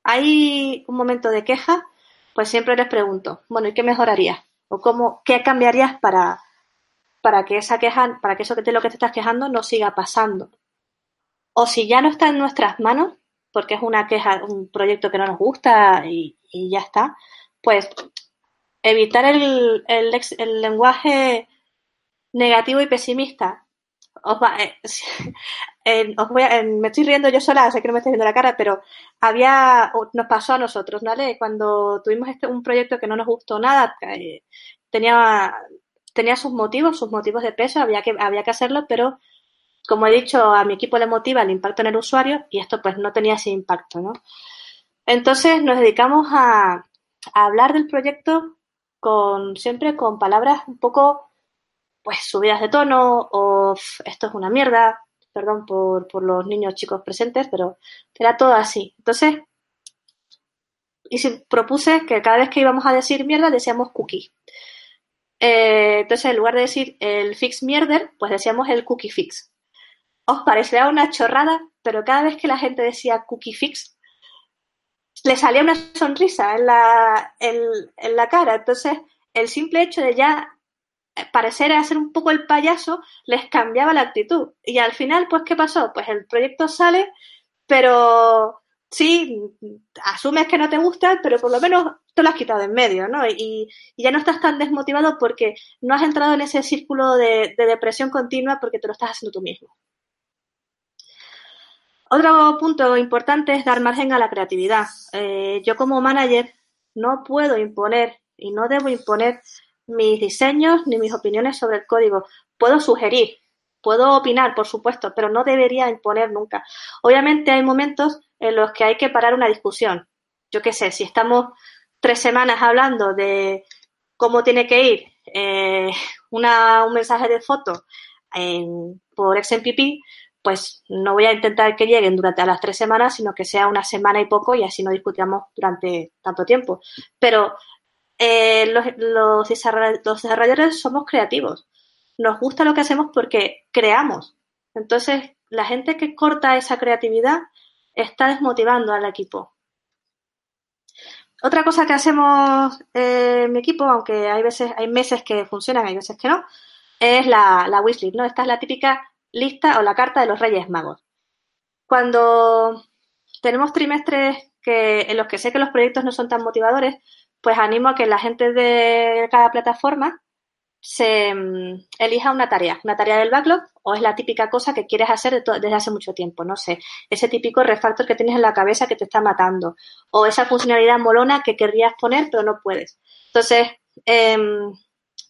hay un momento de queja, pues siempre les pregunto, bueno, ¿y qué mejorarías? ¿O cómo, qué cambiarías para, para que esa queja, para que eso que te lo que te estás quejando no siga pasando? O si ya no está en nuestras manos, porque es una queja, un proyecto que no nos gusta y, ya está, pues evitar el, el, lenguaje negativo y pesimista. Os eh, me estoy riendo yo sola, sé que no me estoy viendo la cara, pero había, nos pasó a nosotros, ¿vale? Cuando tuvimos este, un proyecto que no nos gustó nada, eh, tenía, tenía sus motivos, sus motivos de peso, había que, había que hacerlo, pero como he dicho, a mi equipo le motiva el impacto en el usuario y esto pues no tenía ese impacto, ¿no? Entonces nos dedicamos a, a hablar del proyecto con siempre con palabras un poco pues subidas de tono o esto es una mierda, perdón por, por los niños chicos presentes, pero era todo así. Entonces, y si propuse que cada vez que íbamos a decir mierda decíamos cookie. Eh, entonces, en lugar de decir el fix mierder, pues decíamos el cookie fix. Os parecerá una chorrada, pero cada vez que la gente decía cookie fix, le salía una sonrisa en la, en la cara. Entonces, el simple hecho de ya parecer hacer un poco el payaso les cambiaba la actitud. Y al final, pues, ¿qué pasó? Pues el proyecto sale, pero sí, asumes que no te gusta, pero por lo menos te lo has quitado en medio, ¿no? Y, ya no estás tan desmotivado porque no has entrado en ese círculo de, depresión continua porque te lo estás haciendo tú mismo. Otro punto importante es dar margen a la creatividad. Eh, yo como manager no puedo imponer y no debo imponer mis diseños ni mis opiniones sobre el código. Puedo sugerir, puedo opinar, por supuesto, pero no debería imponer nunca. Obviamente hay momentos en los que hay que parar una discusión. Yo qué sé, si estamos tres semanas hablando de cómo tiene que ir eh, una, un mensaje de foto en, por XMPP, pues no voy a intentar que lleguen durante las tres semanas, sino que sea una semana y poco y así no discutimos durante tanto tiempo. Pero eh, los, desarrolladores somos creativos. Nos gusta lo que hacemos porque creamos. Entonces, la gente que corta esa creatividad está desmotivando al equipo. Otra cosa que hacemos eh, en mi equipo, aunque hay veces, hay meses que funcionan, hay veces que no, es la, la wishlist, ¿no? Esta es la típica lista o la carta de los Reyes Magos. Cuando tenemos trimestres que, en los que sé que los proyectos no son tan motivadores, pues animo a que la gente de cada plataforma se mm, elija una tarea, una tarea del backlog o es la típica cosa que quieres hacer desde hace mucho tiempo, no sé, ese típico refactor que tienes en la cabeza que te está matando o esa funcionalidad molona que querrías poner pero no puedes. Entonces, em,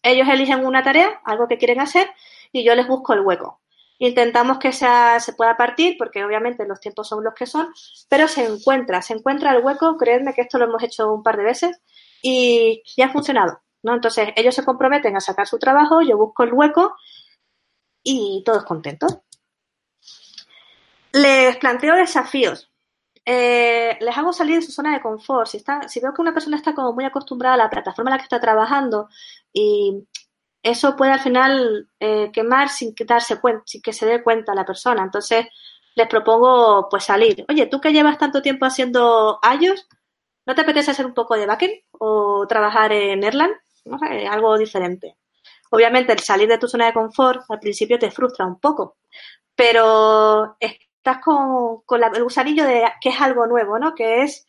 ellos eligen una tarea, algo que quieren hacer y yo les busco el hueco. Intentamos que sea, se pueda partir, porque obviamente los tiempos son los que son, pero se encuentra, se encuentra el hueco, creedme que esto lo hemos hecho un par de veces, y ya ha funcionado, ¿no? Entonces, ellos se comprometen a sacar su trabajo, yo busco el hueco y todos contentos. Les planteo desafíos. Eh, les hago salir de su zona de confort. Si, está, si veo que una persona está como muy acostumbrada a la plataforma en la que está trabajando y eso puede al final eh, quemar sin que darse cuenta, sin que se dé cuenta la persona. Entonces, les propongo pues salir. Oye, tú que llevas tanto tiempo haciendo iOS, ¿No te apetece hacer un poco de backend o trabajar en Erlang? No sé, algo diferente. Obviamente, el salir de tu zona de confort al principio te frustra un poco, pero estás con, el gusanillo de que es algo nuevo, ¿no? Que es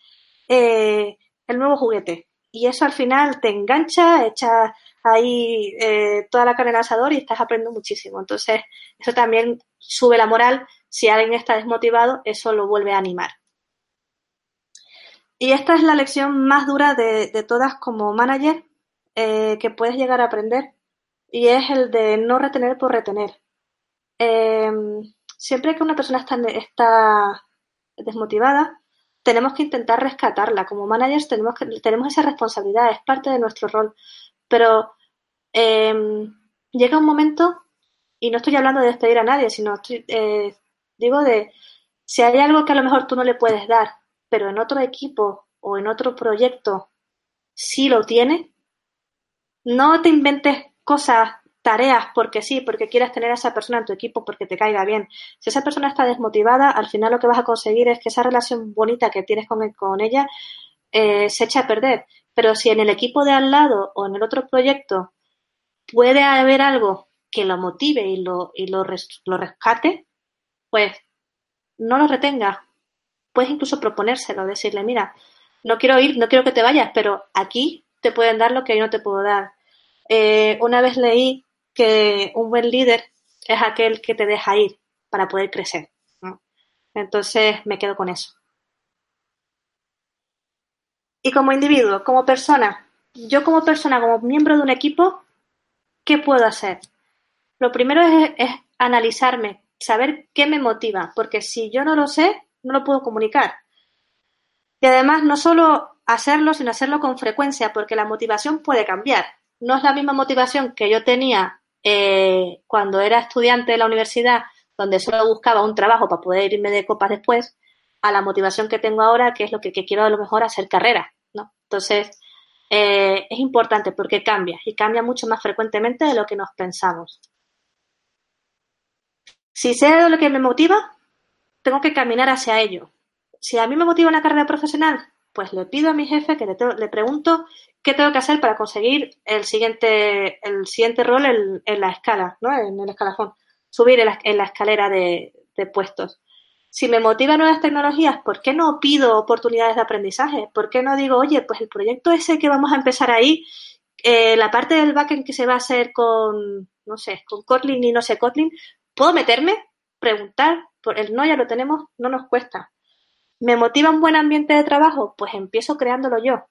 eh, el nuevo juguete. Y eso al final te engancha, echas ahí eh, toda la carne al asador y estás aprendiendo muchísimo. Entonces, eso también sube la moral. Si alguien está desmotivado, eso lo vuelve a animar. Y esta es la lección más dura de, todas como manager eh, que puedes llegar a aprender y es el de no retener por retener. Em, siempre que una persona está, está, desmotivada, tenemos que intentar rescatarla. Como managers tenemos, que, tenemos esa responsabilidad, es parte de nuestro rol. Pero em, llega un momento, y no estoy hablando de despedir a nadie, sino eh, digo de si hay algo que a lo mejor tú no le puedes dar pero en otro equipo o en otro proyecto sí lo tiene, no te inventes cosas tareas porque sí, porque quieres tener a esa persona en tu equipo porque te caiga bien. Si esa persona está desmotivada, al final lo que vas a conseguir es que esa relación bonita que tienes con, con ella eh, se eche a perder. Pero si en el equipo de al lado o en el otro proyecto puede haber algo que lo motive y lo, y lo, lo rescate, pues no lo retenga. Puedes incluso proponérselo, decirle, mira, no quiero ir, no quiero que te vayas, pero aquí te pueden dar lo que yo no te puedo dar. Eh, una vez leí que un buen líder es aquel que te deja ir para poder crecer. Entonces me quedo con eso. Y como individuo, como persona, yo como persona, como miembro de un equipo, ¿qué puedo hacer? Lo primero es, es analizarme, saber qué me motiva, porque si yo no lo sé, no lo puedo comunicar. Y además, no solo hacerlo, sino hacerlo con frecuencia, porque la motivación puede cambiar. No es la misma motivación que yo tenía eh, cuando era estudiante de la universidad, donde solo buscaba un trabajo para poder irme de copas después, a la motivación que tengo ahora, que es lo que, quiero a lo mejor hacer carrera, ¿no? Entonces, eh, es importante porque cambia y cambia mucho más frecuentemente de lo que nos pensamos. Si sé lo que me motiva, tengo que caminar hacia ello. Si a mí me motiva una carrera profesional, pues le pido a mi jefe que le, pregunto qué tengo que hacer para conseguir el siguiente, el siguiente rol en, la escala, ¿no? En el escalafón, subir en la, escalera de, puestos. Si me motivan nuevas tecnologías, ¿por qué no pido oportunidades de aprendizaje? ¿Por qué no digo, oye, pues el proyecto ese que vamos a empezar ahí, eh, la parte del backend que se va a hacer con, no sé, con Kotlin y no sé Kotlin, ¿Puedo meterme? Preguntar, por el no ya lo tenemos, no nos cuesta. ¿Me motiva un buen ambiente de trabajo? Pues empiezo creándolo yo.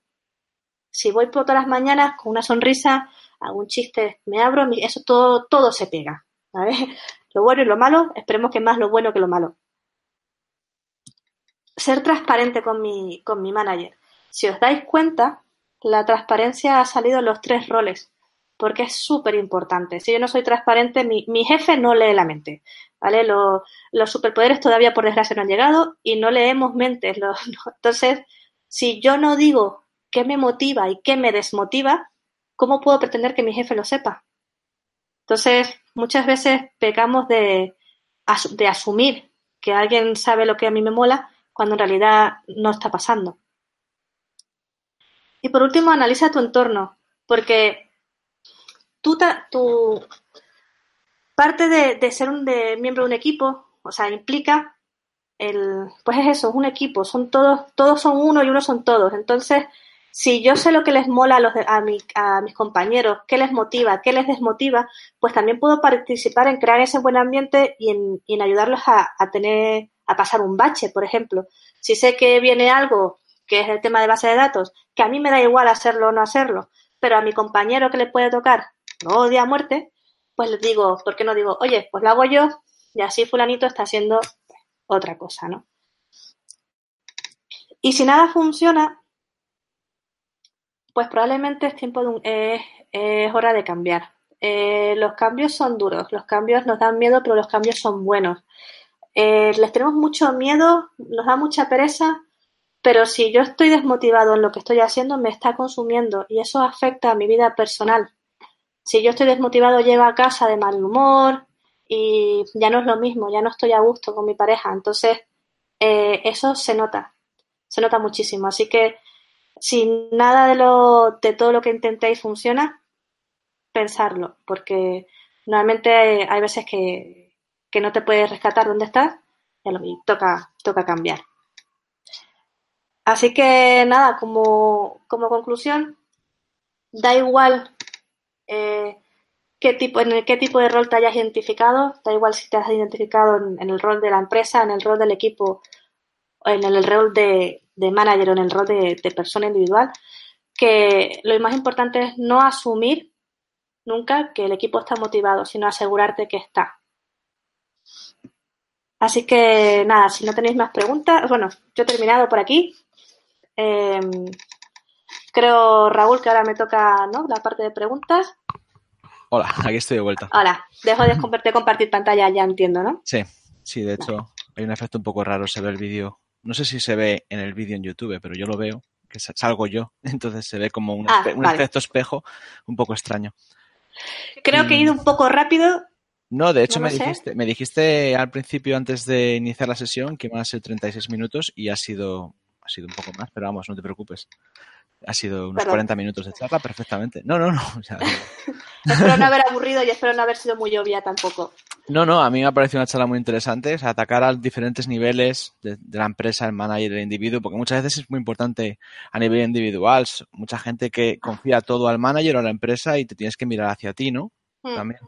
Si voy por todas las mañanas con una sonrisa, un chiste, me abro, eso todo, todo se pega. Lo bueno y lo malo, esperemos que más lo bueno que lo malo. Ser transparente con mi, con mi manager. Si os dais cuenta, la transparencia ha salido en los tres roles porque es súper importante. Si yo no soy transparente, mi, mi, jefe no lee la mente, ¿vale? los superpoderes todavía, por desgracia, no han llegado y no leemos mentes. entonces, si yo no digo qué me motiva y qué me desmotiva, ¿cómo puedo pretender que mi jefe lo sepa? Entonces, muchas veces pecamos de, de asumir que alguien sabe lo que a mí me mola cuando en realidad no está pasando. Y por último, analiza tu entorno, porque tu parte de, ser un miembro de un equipo, o sea, implica el, pues es eso, es un equipo, son todos, todos son uno y uno son todos. Entonces, si yo sé lo que les mola a, los, a, a mis compañeros, qué les motiva, qué les desmotiva, pues también puedo participar en crear ese buen ambiente y en, ayudarlos a, tener, a pasar un bache, por ejemplo. Si sé que viene algo que es el tema de base de datos, que a mí me da igual hacerlo o no hacerlo, pero a mi compañero que le puede tocar no odia a muerte, pues les digo, ¿por qué no digo, oye, pues lo hago yo y así fulanito está haciendo otra cosa, ¿no? Y si nada funciona, pues probablemente es tiempo de es, hora de cambiar. Eh, los cambios son duros, los cambios nos dan miedo, pero los cambios son buenos. Eh, les tenemos mucho miedo, nos da mucha pereza, pero si yo estoy desmotivado en lo que estoy haciendo, me está consumiendo y eso afecta a mi vida personal. Si yo estoy desmotivado, llego a casa de mal humor y ya no es lo mismo, ya no estoy a gusto con mi pareja. Entonces, eh, eso se nota, se nota muchísimo. Así que si nada de, lo, de todo lo que intentéis funciona, pensarlo, porque normalmente hay veces que, que no te puedes rescatar donde estás y toca, toca cambiar. Así que nada, como, como conclusión, da igual eh, qué tipo, en qué tipo de rol te hayas identificado, da igual si te has identificado en, el rol de la empresa, en el rol del equipo, en el, rol de, manager o en el rol de, persona individual, que lo más importante es no asumir nunca que el equipo está motivado, sino asegurarte que está. Así que nada, si no tenéis más preguntas, bueno, yo he terminado por aquí. Eh, Creo, Raúl, que ahora me toca ¿no? la parte de preguntas. Hola, aquí estoy de vuelta. Hola, dejo de compartir pantalla, ya entiendo, ¿no? Sí, sí, de hecho hay un efecto un poco raro, se ve el vídeo. No sé si se ve en el vídeo en YouTube, pero yo lo veo, que salgo yo, entonces se ve como un, ah, efecto espejo un poco extraño. Creo que he ido un poco rápido. No, de hecho me, dijiste, me dijiste al principio, antes de iniciar la sesión, que iban a ser 36 minutos y ha sido, ha sido un poco más, pero vamos, no te preocupes. Ha sido unos 40 minutos de charla perfectamente. No, no, no. espero no haber aburrido y espero no haber sido muy obvia tampoco. No, no, a mí me ha parecido una charla muy interesante. O sea, atacar a diferentes niveles de, la empresa, el manager, el individuo, porque muchas veces es muy importante a nivel individual. Mucha gente que confía todo al manager o a la empresa y te tienes que mirar hacia ti, ¿no? Hmm. También.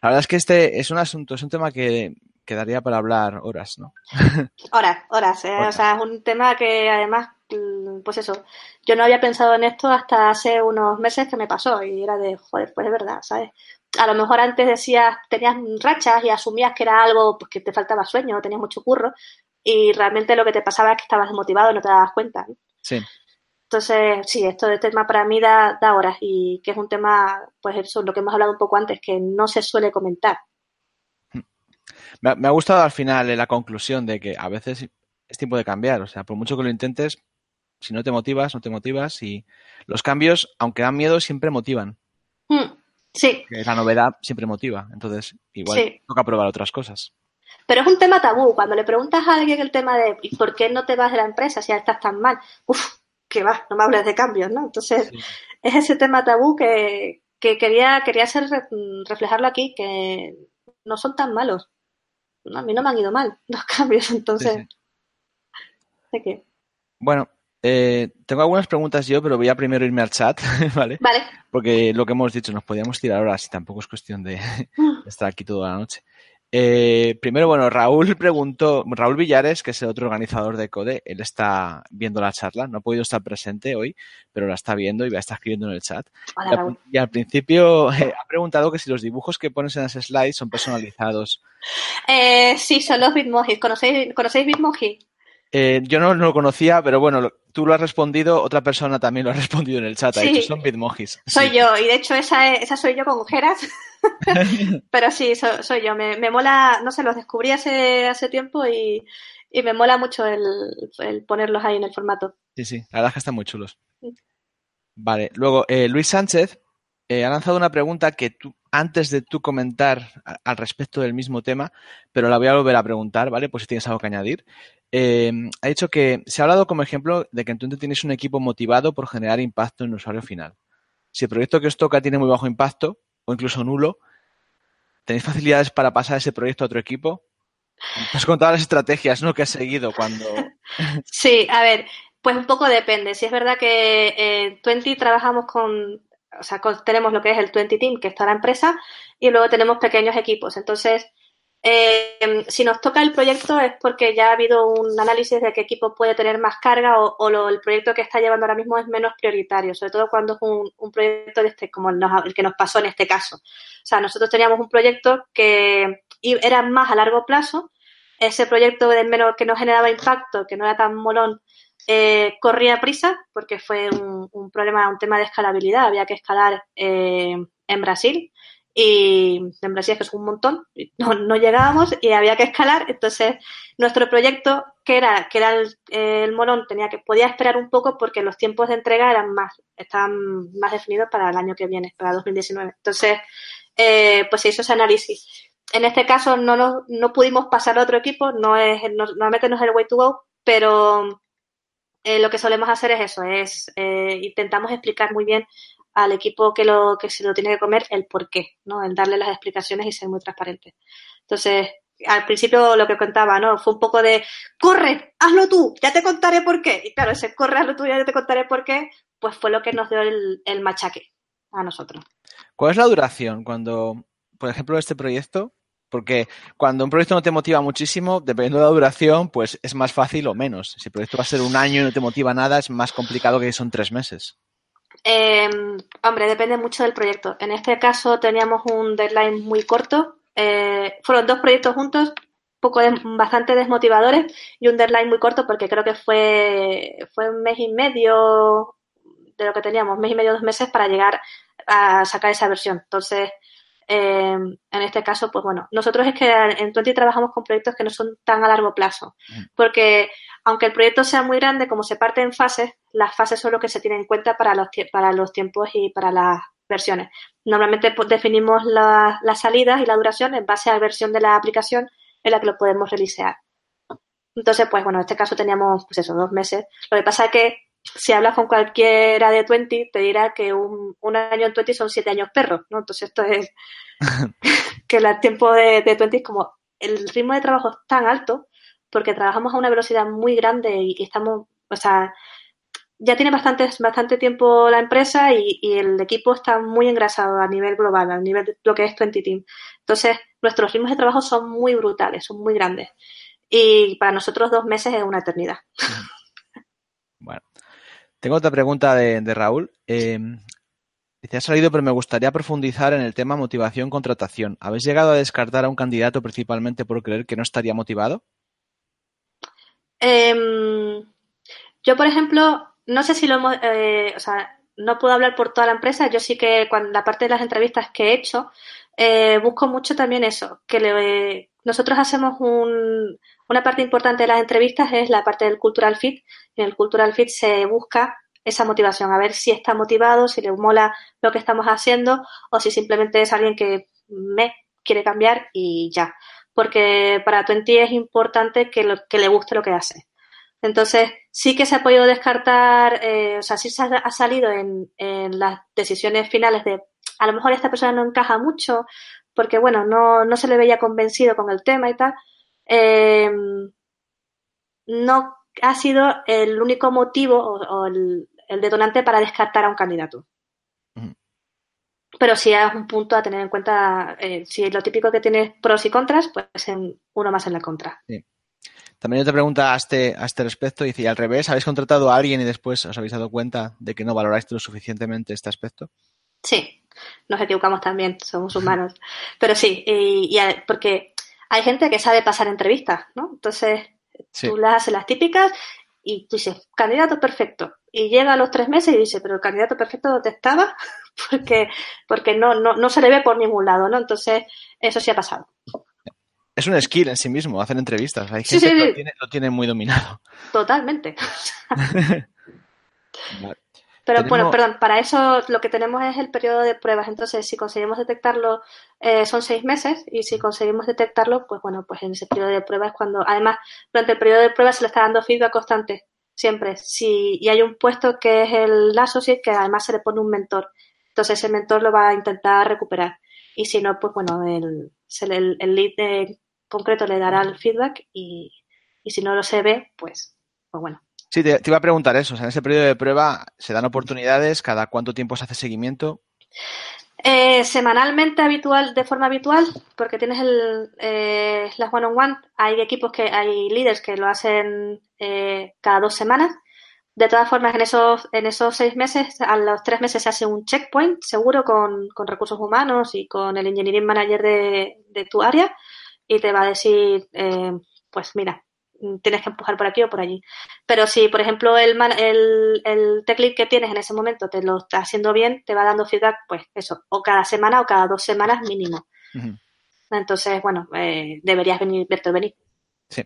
La verdad es que este es un asunto, es un tema que quedaría para hablar horas, ¿no? Horas, horas. ¿eh? O sea, es un tema que además Mm, pues eso, yo no había pensado en esto hasta hace unos meses que me pasó y era de, joder, pues es verdad, ¿sabes? A lo mejor antes decías, tenías rachas y asumías que era algo pues, que te faltaba sueño, tenías mucho curro y realmente lo que te pasaba es que estabas desmotivado y no te dabas cuenta. Sí. Entonces, sí, esto de tema para mí da, da horas y que es un tema, pues eso, lo que hemos hablado un poco antes, que no se suele comentar. Me me ha gustado al final la conclusión de que a veces es tiempo de cambiar, o sea, por mucho que lo intentes, si no te motivas, no te motivas y los cambios, aunque dan miedo, siempre motivan. Hmm, sí. la novedad siempre motiva, entonces igual toca probar otras cosas. Pero es un tema tabú. Cuando le preguntas a alguien el tema de ¿y por qué no te vas de la empresa si ya estás tan mal? Uf, que va, no me hables de cambios, ¿no? Entonces, es ese tema tabú que, quería, quería hacer, reflejarlo aquí, que no son tan malos. a mí no me han ido mal los cambios, entonces. ¿De qué? Bueno, eh, tengo algunas preguntas yo, pero voy a primero irme al chat, ¿vale? Vale. Porque lo que hemos dicho, nos podíamos tirar horas y tampoco es cuestión de estar aquí toda la noche. Eh, primero, bueno, Raúl preguntó, Raúl Villares, que es el otro organizador de CODE, él está viendo la charla, no ha podido estar presente hoy, pero la está viendo y va a estar escribiendo en el chat. y, al, principio eh, ha preguntado que si los dibujos que pones en las slides son personalizados. sí, son los Bitmojis. ¿Conocéis, ¿conocéis Bitmoji? Eh, yo no, lo conocía, pero bueno, tú lo has respondido, otra persona también lo ha respondido en el chat. Sí, son bitmojis. Soy yo, y de hecho esa, esa soy yo con ojeras. pero sí, soy yo. Me, me, mola, no sé, los descubrí hace, hace tiempo y, y me mola mucho el, el, ponerlos ahí en el formato. Sí, sí, la verdad es que están muy chulos. Vale, luego eh, Luis Sánchez eh, ha lanzado una pregunta que tú, antes de tú comentar al respecto del mismo tema, pero la voy a volver a preguntar, ¿vale? Pues si tienes algo que añadir. Eh, ha dicho que se ha hablado como ejemplo de que entonces tienes un equipo motivado por generar impacto en el usuario final. Si el proyecto que os toca tiene muy bajo impacto o incluso nulo, ¿tenéis facilidades para pasar ese proyecto a otro equipo? Has contado las estrategias ¿no? que has seguido cuando. Sí, a ver, pues un poco depende. Si es verdad que en Twenty trabajamos con o sea, tenemos lo que es el 20 Team, que es toda la empresa, y luego tenemos pequeños equipos. Entonces, eh, si nos toca el proyecto es porque ya ha habido un análisis de qué equipo puede tener más carga o, el proyecto que está llevando ahora mismo es menos prioritario, sobre todo cuando es un, proyecto de este, como el que nos pasó en este caso. O sea, nosotros teníamos un proyecto que era más a largo plazo, ese proyecto de menos que no generaba impacto, que no era tan molón, eh, corría prisa porque fue un, problema, un tema de escalabilidad. Había que escalar eh, en Brasil y en Brasil es un montón, no, no, llegábamos y había que escalar. Entonces, nuestro proyecto, que era, que era el, molón, tenía que, podía esperar un poco porque los tiempos de entrega eran más, estaban más definidos para el año que viene, para 2019. Entonces, eh, pues se hizo ese análisis. En este caso no, no, no pudimos pasar a otro equipo, no es, normalmente no es el way to go, pero eh, lo que solemos hacer es eso, es eh, intentamos explicar muy bien al equipo que lo que se lo tiene que comer el por qué, ¿no? El darle las explicaciones y ser muy transparente. Entonces, al principio lo que contaba, ¿no? Fue un poco de corre, hazlo tú, ya te contaré por qué. Y claro, ese corre, hazlo tú, ya te contaré por qué, pues fue lo que nos dio el, el machaque a nosotros. ¿Cuál es la duración cuando, por ejemplo, este proyecto porque cuando un proyecto no te motiva muchísimo, dependiendo de la duración, pues es más fácil o menos. Si el proyecto va a ser un año y no te motiva nada, es más complicado que son tres meses. Em, hombre, depende mucho del proyecto. En este caso teníamos un deadline muy corto. Eh, fueron dos proyectos juntos, poco bastante desmotivadores y un deadline muy corto porque creo que fue, fue un mes y medio de lo que teníamos, mes y medio, dos meses para llegar a sacar esa versión. Entonces, Em, en este caso, pues bueno, nosotros es que en Twenty trabajamos con proyectos que no son tan a largo plazo, mm. porque aunque el proyecto sea muy grande, como se parte en fases, las fases son lo que se tienen en cuenta para los, para los tiempos y para las versiones. normalmente pues, definimos las salidas y la duración en base a la versión de la aplicación en la que lo podemos realisear. Entonces, pues bueno, en este caso teníamos, pues eso, dos meses. Lo que pasa es que si hablas con cualquiera de 20, te dirá que un, año en 20 son siete años perros, ¿no? Entonces esto es que el tiempo de, de 20 es como el ritmo de trabajo es tan alto porque trabajamos a una velocidad muy grande y, estamos, o sea, ya tiene bastante, bastante tiempo la empresa y, el equipo está muy engrasado a nivel global, a nivel de lo que es 20 Team. Entonces, nuestros ritmos de trabajo son muy brutales, son muy grandes. Y para nosotros dos meses es una eternidad. Tengo otra pregunta de, Raúl. Eh, ha salido, pero me gustaría profundizar en el tema motivación-contratación. ¿Habéis llegado a descartar a un candidato principalmente por creer que no estaría motivado? Em, yo, por ejemplo, no sé si lo hemos, eh, o sea, no puedo hablar por toda la empresa. Yo sí que cuando la parte de las entrevistas que he hecho, eh, busco mucho también eso, que nosotros hacemos un, una parte importante de las entrevistas es la parte del cultural fit. En el cultural fit se busca esa motivación, a ver si está motivado, si le mola lo que estamos haciendo o si simplemente es alguien que me quiere cambiar y ya. Porque para Twenty es importante que, lo, que le guste lo que hace. Entonces, sí que se ha podido descartar, eh, o sea, sí se ha, salido en, las decisiones finales de a lo mejor esta persona no encaja mucho porque, bueno, no, no se le veía convencido con el tema y tal, eh, no ha sido el único motivo o, el, detonante para descartar a un candidato. Pero sí es un punto a tener en cuenta, eh, si lo típico que tiene pros y contras, pues en uno más en la contra. También otra pregunta a este, a este respecto, dice, y al revés, ¿habéis contratado a alguien y después os habéis dado cuenta de que no valoráis lo suficientemente este aspecto? Sí, nos equivocamos también, somos humanos. Pero sí, y, porque hay gente que sabe pasar entrevistas, ¿no? Entonces, tú las haces las típicas y tú dices, candidato perfecto. Y llega a los tres meses y dice, pero el candidato perfecto ¿dónde estaba? porque, porque no, no, no se le ve por ningún lado, ¿no? Entonces, eso sí ha pasado. Es un skill en sí mismo, hacer entrevistas. Hay gente que lo tiene, lo tiene, muy dominado. Totalmente. Pero bueno, perdón, para eso lo que tenemos es el periodo de pruebas. Entonces, si conseguimos detectarlo, eh, son seis meses y si conseguimos detectarlo, pues bueno, pues en ese periodo de pruebas es cuando, además, durante el periodo de pruebas se le está dando feedback constante, siempre. Si, y hay un puesto que es el associate que además se le pone un mentor. Entonces, ese mentor lo va a intentar recuperar. Y si no, pues bueno, el, el, lead de concreto le dará el feedback y, y si no lo se ve, pues, pues bueno, Sí, te, iba a preguntar eso. en ese periodo de prueba, ¿se dan oportunidades? ¿Cada cuánto tiempo se hace seguimiento? Eh, semanalmente habitual, de forma habitual, porque tienes el, eh, las one-on-one. Hay equipos que, hay líderes que lo hacen eh, cada dos semanas. De todas formas, en esos, en esos seis meses, a los tres meses se hace un checkpoint seguro con, con recursos humanos y con el engineering manager de, de tu área y te va a decir, eh, pues mira, tienes que empujar por aquí o por allí. Pero si, por ejemplo, el, el, el lead que tienes en ese momento te lo está haciendo bien, te va dando feedback, pues eso, o cada semana o cada dos semanas mínimo. Entonces, bueno, eh, deberías venir, verte venir. Sí.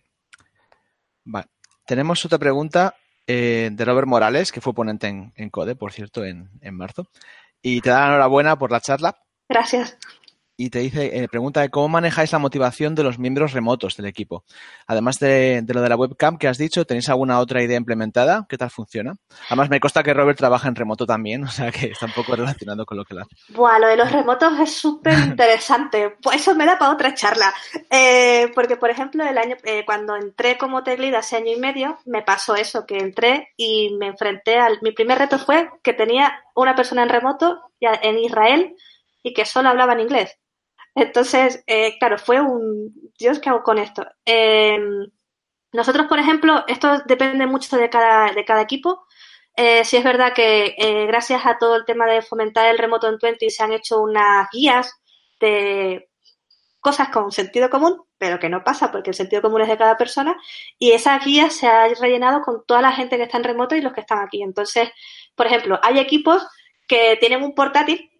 Vale. Tenemos otra pregunta eh, de Robert Morales, que fue ponente en, en CODE, por cierto, en, en marzo. Y te da la enhorabuena por la charla. Gracias y te dice, eh, pregunta de cómo manejáis la motivación de los miembros remotos del equipo. Además de, lo de la webcam que has dicho, ¿tenéis alguna otra idea implementada? ¿Qué tal funciona? Además, me consta que Robert trabaja en remoto también, o sea que está un poco relacionado con lo que lo hace. Buah, lo de los remotos es súper interesante. Pues eso me da para otra charla. Eh, porque, por ejemplo, el año, eh, cuando entré como tech hace año y medio, me pasó eso, que entré y me enfrenté al... Mi primer reto fue que tenía una persona en remoto en Israel y que solo hablaba en inglés. Entonces, eh, claro, fue un, Dios, ¿qué hago con esto? Em, nosotros, por ejemplo, esto depende mucho de cada, de cada equipo. Eh, sí es verdad que eh, gracias a todo el tema de fomentar el remoto en 20 se han hecho unas guías de cosas con sentido común, pero que no pasa porque el sentido común es de cada persona, y esas guías se han rellenado con toda la gente que está en remoto y los que están aquí. Entonces, por ejemplo, hay equipos que tienen un portátil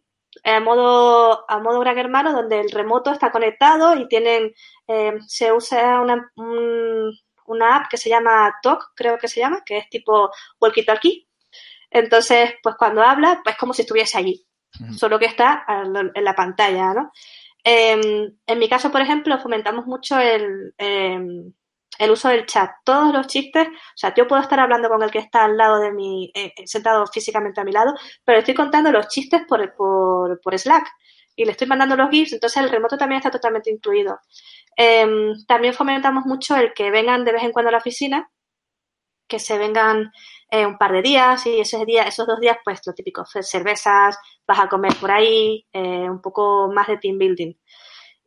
a modo, a modo gran hermano, donde el remoto está conectado y tienen, eh, se usa una, una app que se llama Talk, creo que se llama, que es tipo walkie-talkie. Entonces, pues cuando habla, pues como si estuviese allí. solo que está en la pantalla, ¿no? Em, en mi caso, por ejemplo, fomentamos mucho el, em, el uso del chat. Todos los chistes, o sea, yo puedo estar hablando con el que está al lado de mí, eh, eh, sentado físicamente a mi lado, pero estoy contando los chistes por, por, por Slack y le estoy mandando los GIFs, entonces el remoto también está totalmente incluido. Em, también fomentamos mucho el que vengan de vez en cuando a la oficina, que se vengan eh, un par de días y ese día, esos dos días, pues lo típico, cervezas, vas a comer por ahí, eh, un poco más de team building.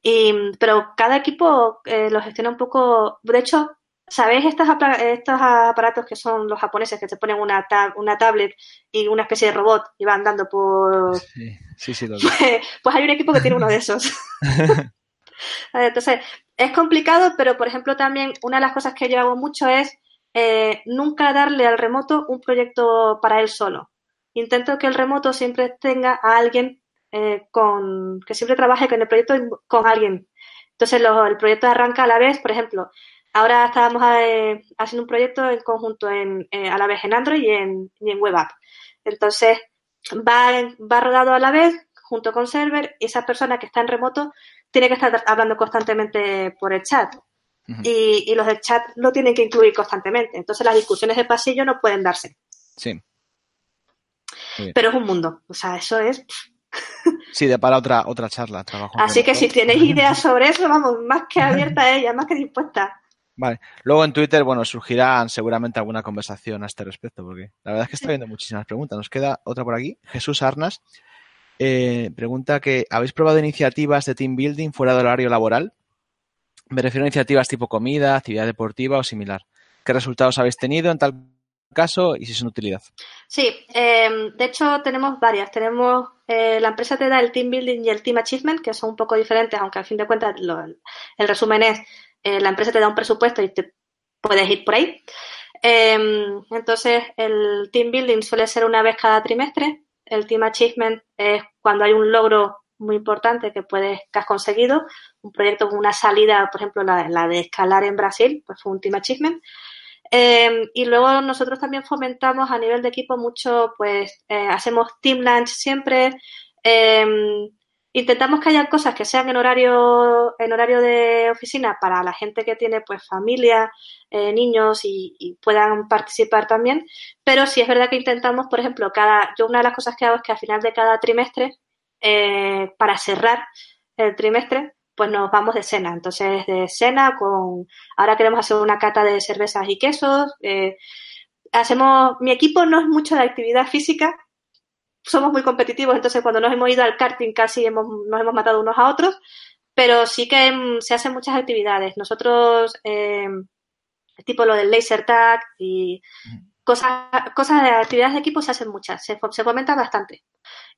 Y, pero cada equipo eh, lo gestiona un poco, de hecho, ¿sabéis estos, estos aparatos que son los japoneses que te ponen una, una tablet y una especie de robot y van andando por... Sí, sí, sí pues, pues hay un equipo que tiene uno de esos. Entonces, es complicado, pero por ejemplo también una de las cosas que yo hago mucho es eh, nunca darle al remoto un proyecto para él solo. Intento que el remoto siempre tenga a alguien eh, con que siempre trabaje con el proyecto con alguien. Entonces el proyecto arranca a la vez, por ejemplo, ahora estábamos eh, haciendo un proyecto en conjunto en, a la vez en Android y en, y en Web App. Entonces va, va rodado a la vez junto con server y esa persona que está en remoto tiene que estar hablando constantemente por el chat. y, los del chat lo tienen que incluir constantemente. Entonces las discusiones de pasillo no pueden darse. Sí. Pero es un mundo. O sea, eso es. Sí, de para otra, otra charla. Trabajo Así que si tenéis ideas sobre eso, vamos, más que abierta a ella, más que dispuesta. Vale. Luego en Twitter, bueno, surgirá seguramente alguna conversación a este respecto, porque la verdad es que está viendo muchísimas preguntas. Nos queda otra por aquí. Jesús Arnas eh, pregunta que ¿habéis probado iniciativas de team building fuera del horario laboral? Me refiero a iniciativas tipo comida, actividad deportiva o similar. ¿Qué resultados habéis tenido en tal caso y si son utilidad? Sí, eh, de hecho tenemos varias. Tenemos, eh, la empresa te da el team building y el team achievement, que son un poco diferentes, aunque al fin de cuentas el resumen es, la empresa te da un presupuesto y te puedes ir por ahí. entonces, el team building suele ser una vez cada trimestre el Team Achievement es cuando hay un logro muy importante que puedes que has conseguido, un proyecto con una salida, por ejemplo, la, de escalar en Brasil, pues fue un Team Achievement. Eh, y luego nosotros también fomentamos a nivel de equipo mucho, pues eh, hacemos Team Lunch siempre, eh, Intentamos que haya cosas que sean en horario, en horario de oficina para la gente que tiene pues familia, eh, niños y, puedan participar también. Pero sí es verdad que intentamos, por ejemplo, cada, yo una de las cosas que hago es que al final de cada trimestre, eh, para cerrar el trimestre, pues nos vamos de cena. Entonces, de cena con, ahora queremos hacer una cata de cervezas y quesos. Eh, hacemos, mi equipo no es mucho de actividad física, somos muy competitivos, entonces cuando nos hemos ido al karting casi hemos, nos hemos matado unos a otros, pero sí que se hacen muchas actividades. Nosotros, eh, tipo lo del laser tag y cosas, cosas de actividades de equipo se hacen muchas, se, se fomenta bastante.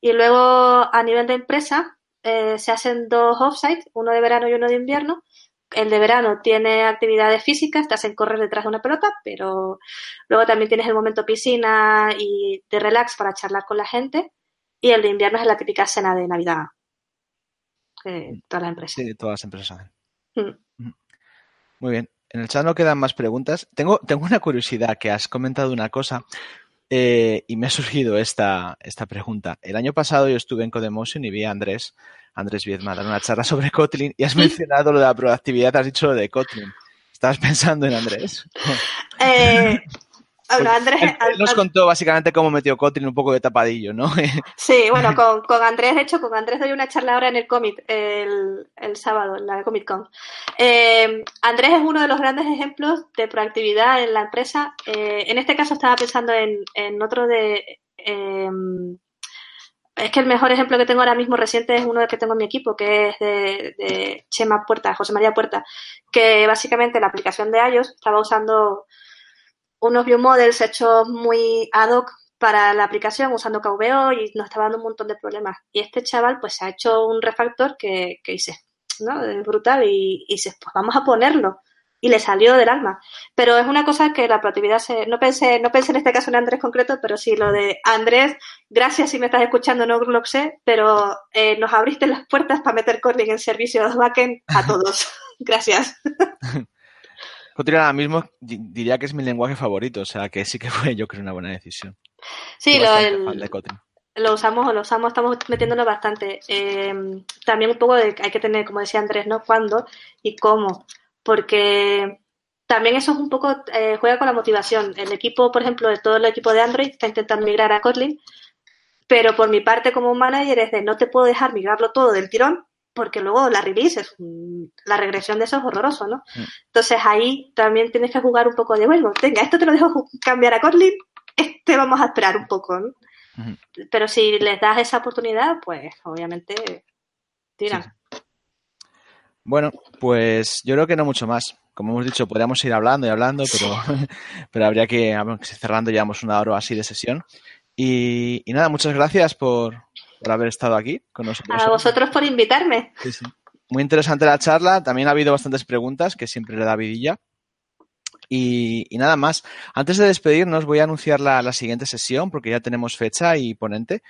Y luego a nivel de empresa eh, se hacen dos offsites, uno de verano y uno de invierno, el de verano tiene actividades físicas, te hacen correr detrás de una pelota, pero luego también tienes el momento piscina y de relax para charlar con la gente. Y el de invierno es la típica cena de Navidad. todas las empresas. Sí, todas las empresas hacen. Mm. Muy bien. En el chat no quedan más preguntas. Tengo, tengo una curiosidad que has comentado una cosa eh, y me ha surgido esta, esta pregunta. El año pasado yo estuve en Codemotion y vi a Andrés Andrés Viedma dar una charla sobre Kotlin y has mencionado lo de la proactividad, has dicho lo de Kotlin. ¿Estabas pensando en Andrés? Eh, Andrés, él, nos contó básicamente cómo metió Kotlin un poco de tapadillo, ¿no? sí, bueno, con, con, Andrés, de hecho, con Andrés doy una charla ahora en el Comic, el, el sábado, en la Comic Con. Eh, Andrés es uno de los grandes ejemplos de proactividad en la empresa. Eh, en este caso estaba pensando en, en otro de es que el mejor ejemplo que tengo ahora mismo reciente es uno que tengo en mi equipo, que es de, Chema Puerta, José María Puerta, que básicamente la aplicación de iOS estaba usando unos view models hechos muy ad hoc para la aplicación usando KVO y nos estaba dando un montón de problemas. Y este chaval pues ha hecho un refactor que, que hice, ¿no? Es brutal y, y dices, pues vamos a ponerlo y le salió del alma. Pero es una cosa que la proactividad se, no pensé, no pensé en este caso en Andrés concreto, pero sí lo de Andrés, gracias si me estás escuchando, no lo sé, pero eh, nos abriste las puertas para meter Kotlin en servicios backend a todos. gracias. Kotlin ahora mismo diría que es mi lenguaje favorito, o sea que sí que fue yo creo una buena decisión. Sí, lo, el, lo usamos, lo usamos, estamos metiéndolo bastante. Eh, también un poco de, hay que tener, como decía Andrés, ¿no? ¿Cuándo y cómo? Porque también eso es un poco, eh, juega con la motivación. El equipo, por ejemplo, de todo el equipo de Android está intentando migrar a Kotlin, pero por mi parte como manager es de no te puedo dejar migrarlo todo del tirón porque luego la release es, la regresión de eso es horroroso, ¿no? Mm. Entonces ahí también tienes que jugar un poco de, bueno, venga, esto te lo dejo cambiar a Kotlin, este vamos a esperar un poco, ¿no? Pero si les das esa oportunidad, pues obviamente tiran. Bueno, pues yo creo que no mucho más. Como hemos dicho, podríamos ir hablando y hablando, pero, pero habría que, cerrando, llevamos una hora así de sesión. Y, nada, muchas gracias por, haber estado aquí con nosotros. A vosotros por invitarme. Muy interesante la charla. También ha habido bastantes preguntas que siempre le da vidilla. Y, nada más. Antes de despedirnos, voy a anunciar la, siguiente sesión porque ya tenemos fecha y ponente.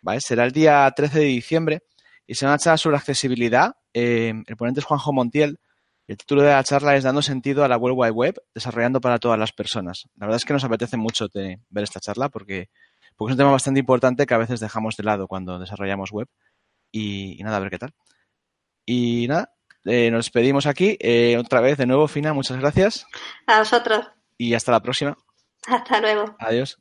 ¿vale? Será el día 13 de diciembre y será una charla sobre accesibilidad. Eh, el ponente es Juanjo Montiel. El título de la charla es Dando sentido a la World Wide Web, desarrollando para todas las personas. La verdad es que nos apetece mucho ver esta charla porque, porque es un tema bastante importante que a veces dejamos de lado cuando desarrollamos web. Y, y nada, a ver qué tal. Y nada, eh, nos despedimos aquí. Eh, otra vez, de nuevo, Fina, muchas gracias. A vosotros. Y hasta la próxima. Hasta luego. Adiós.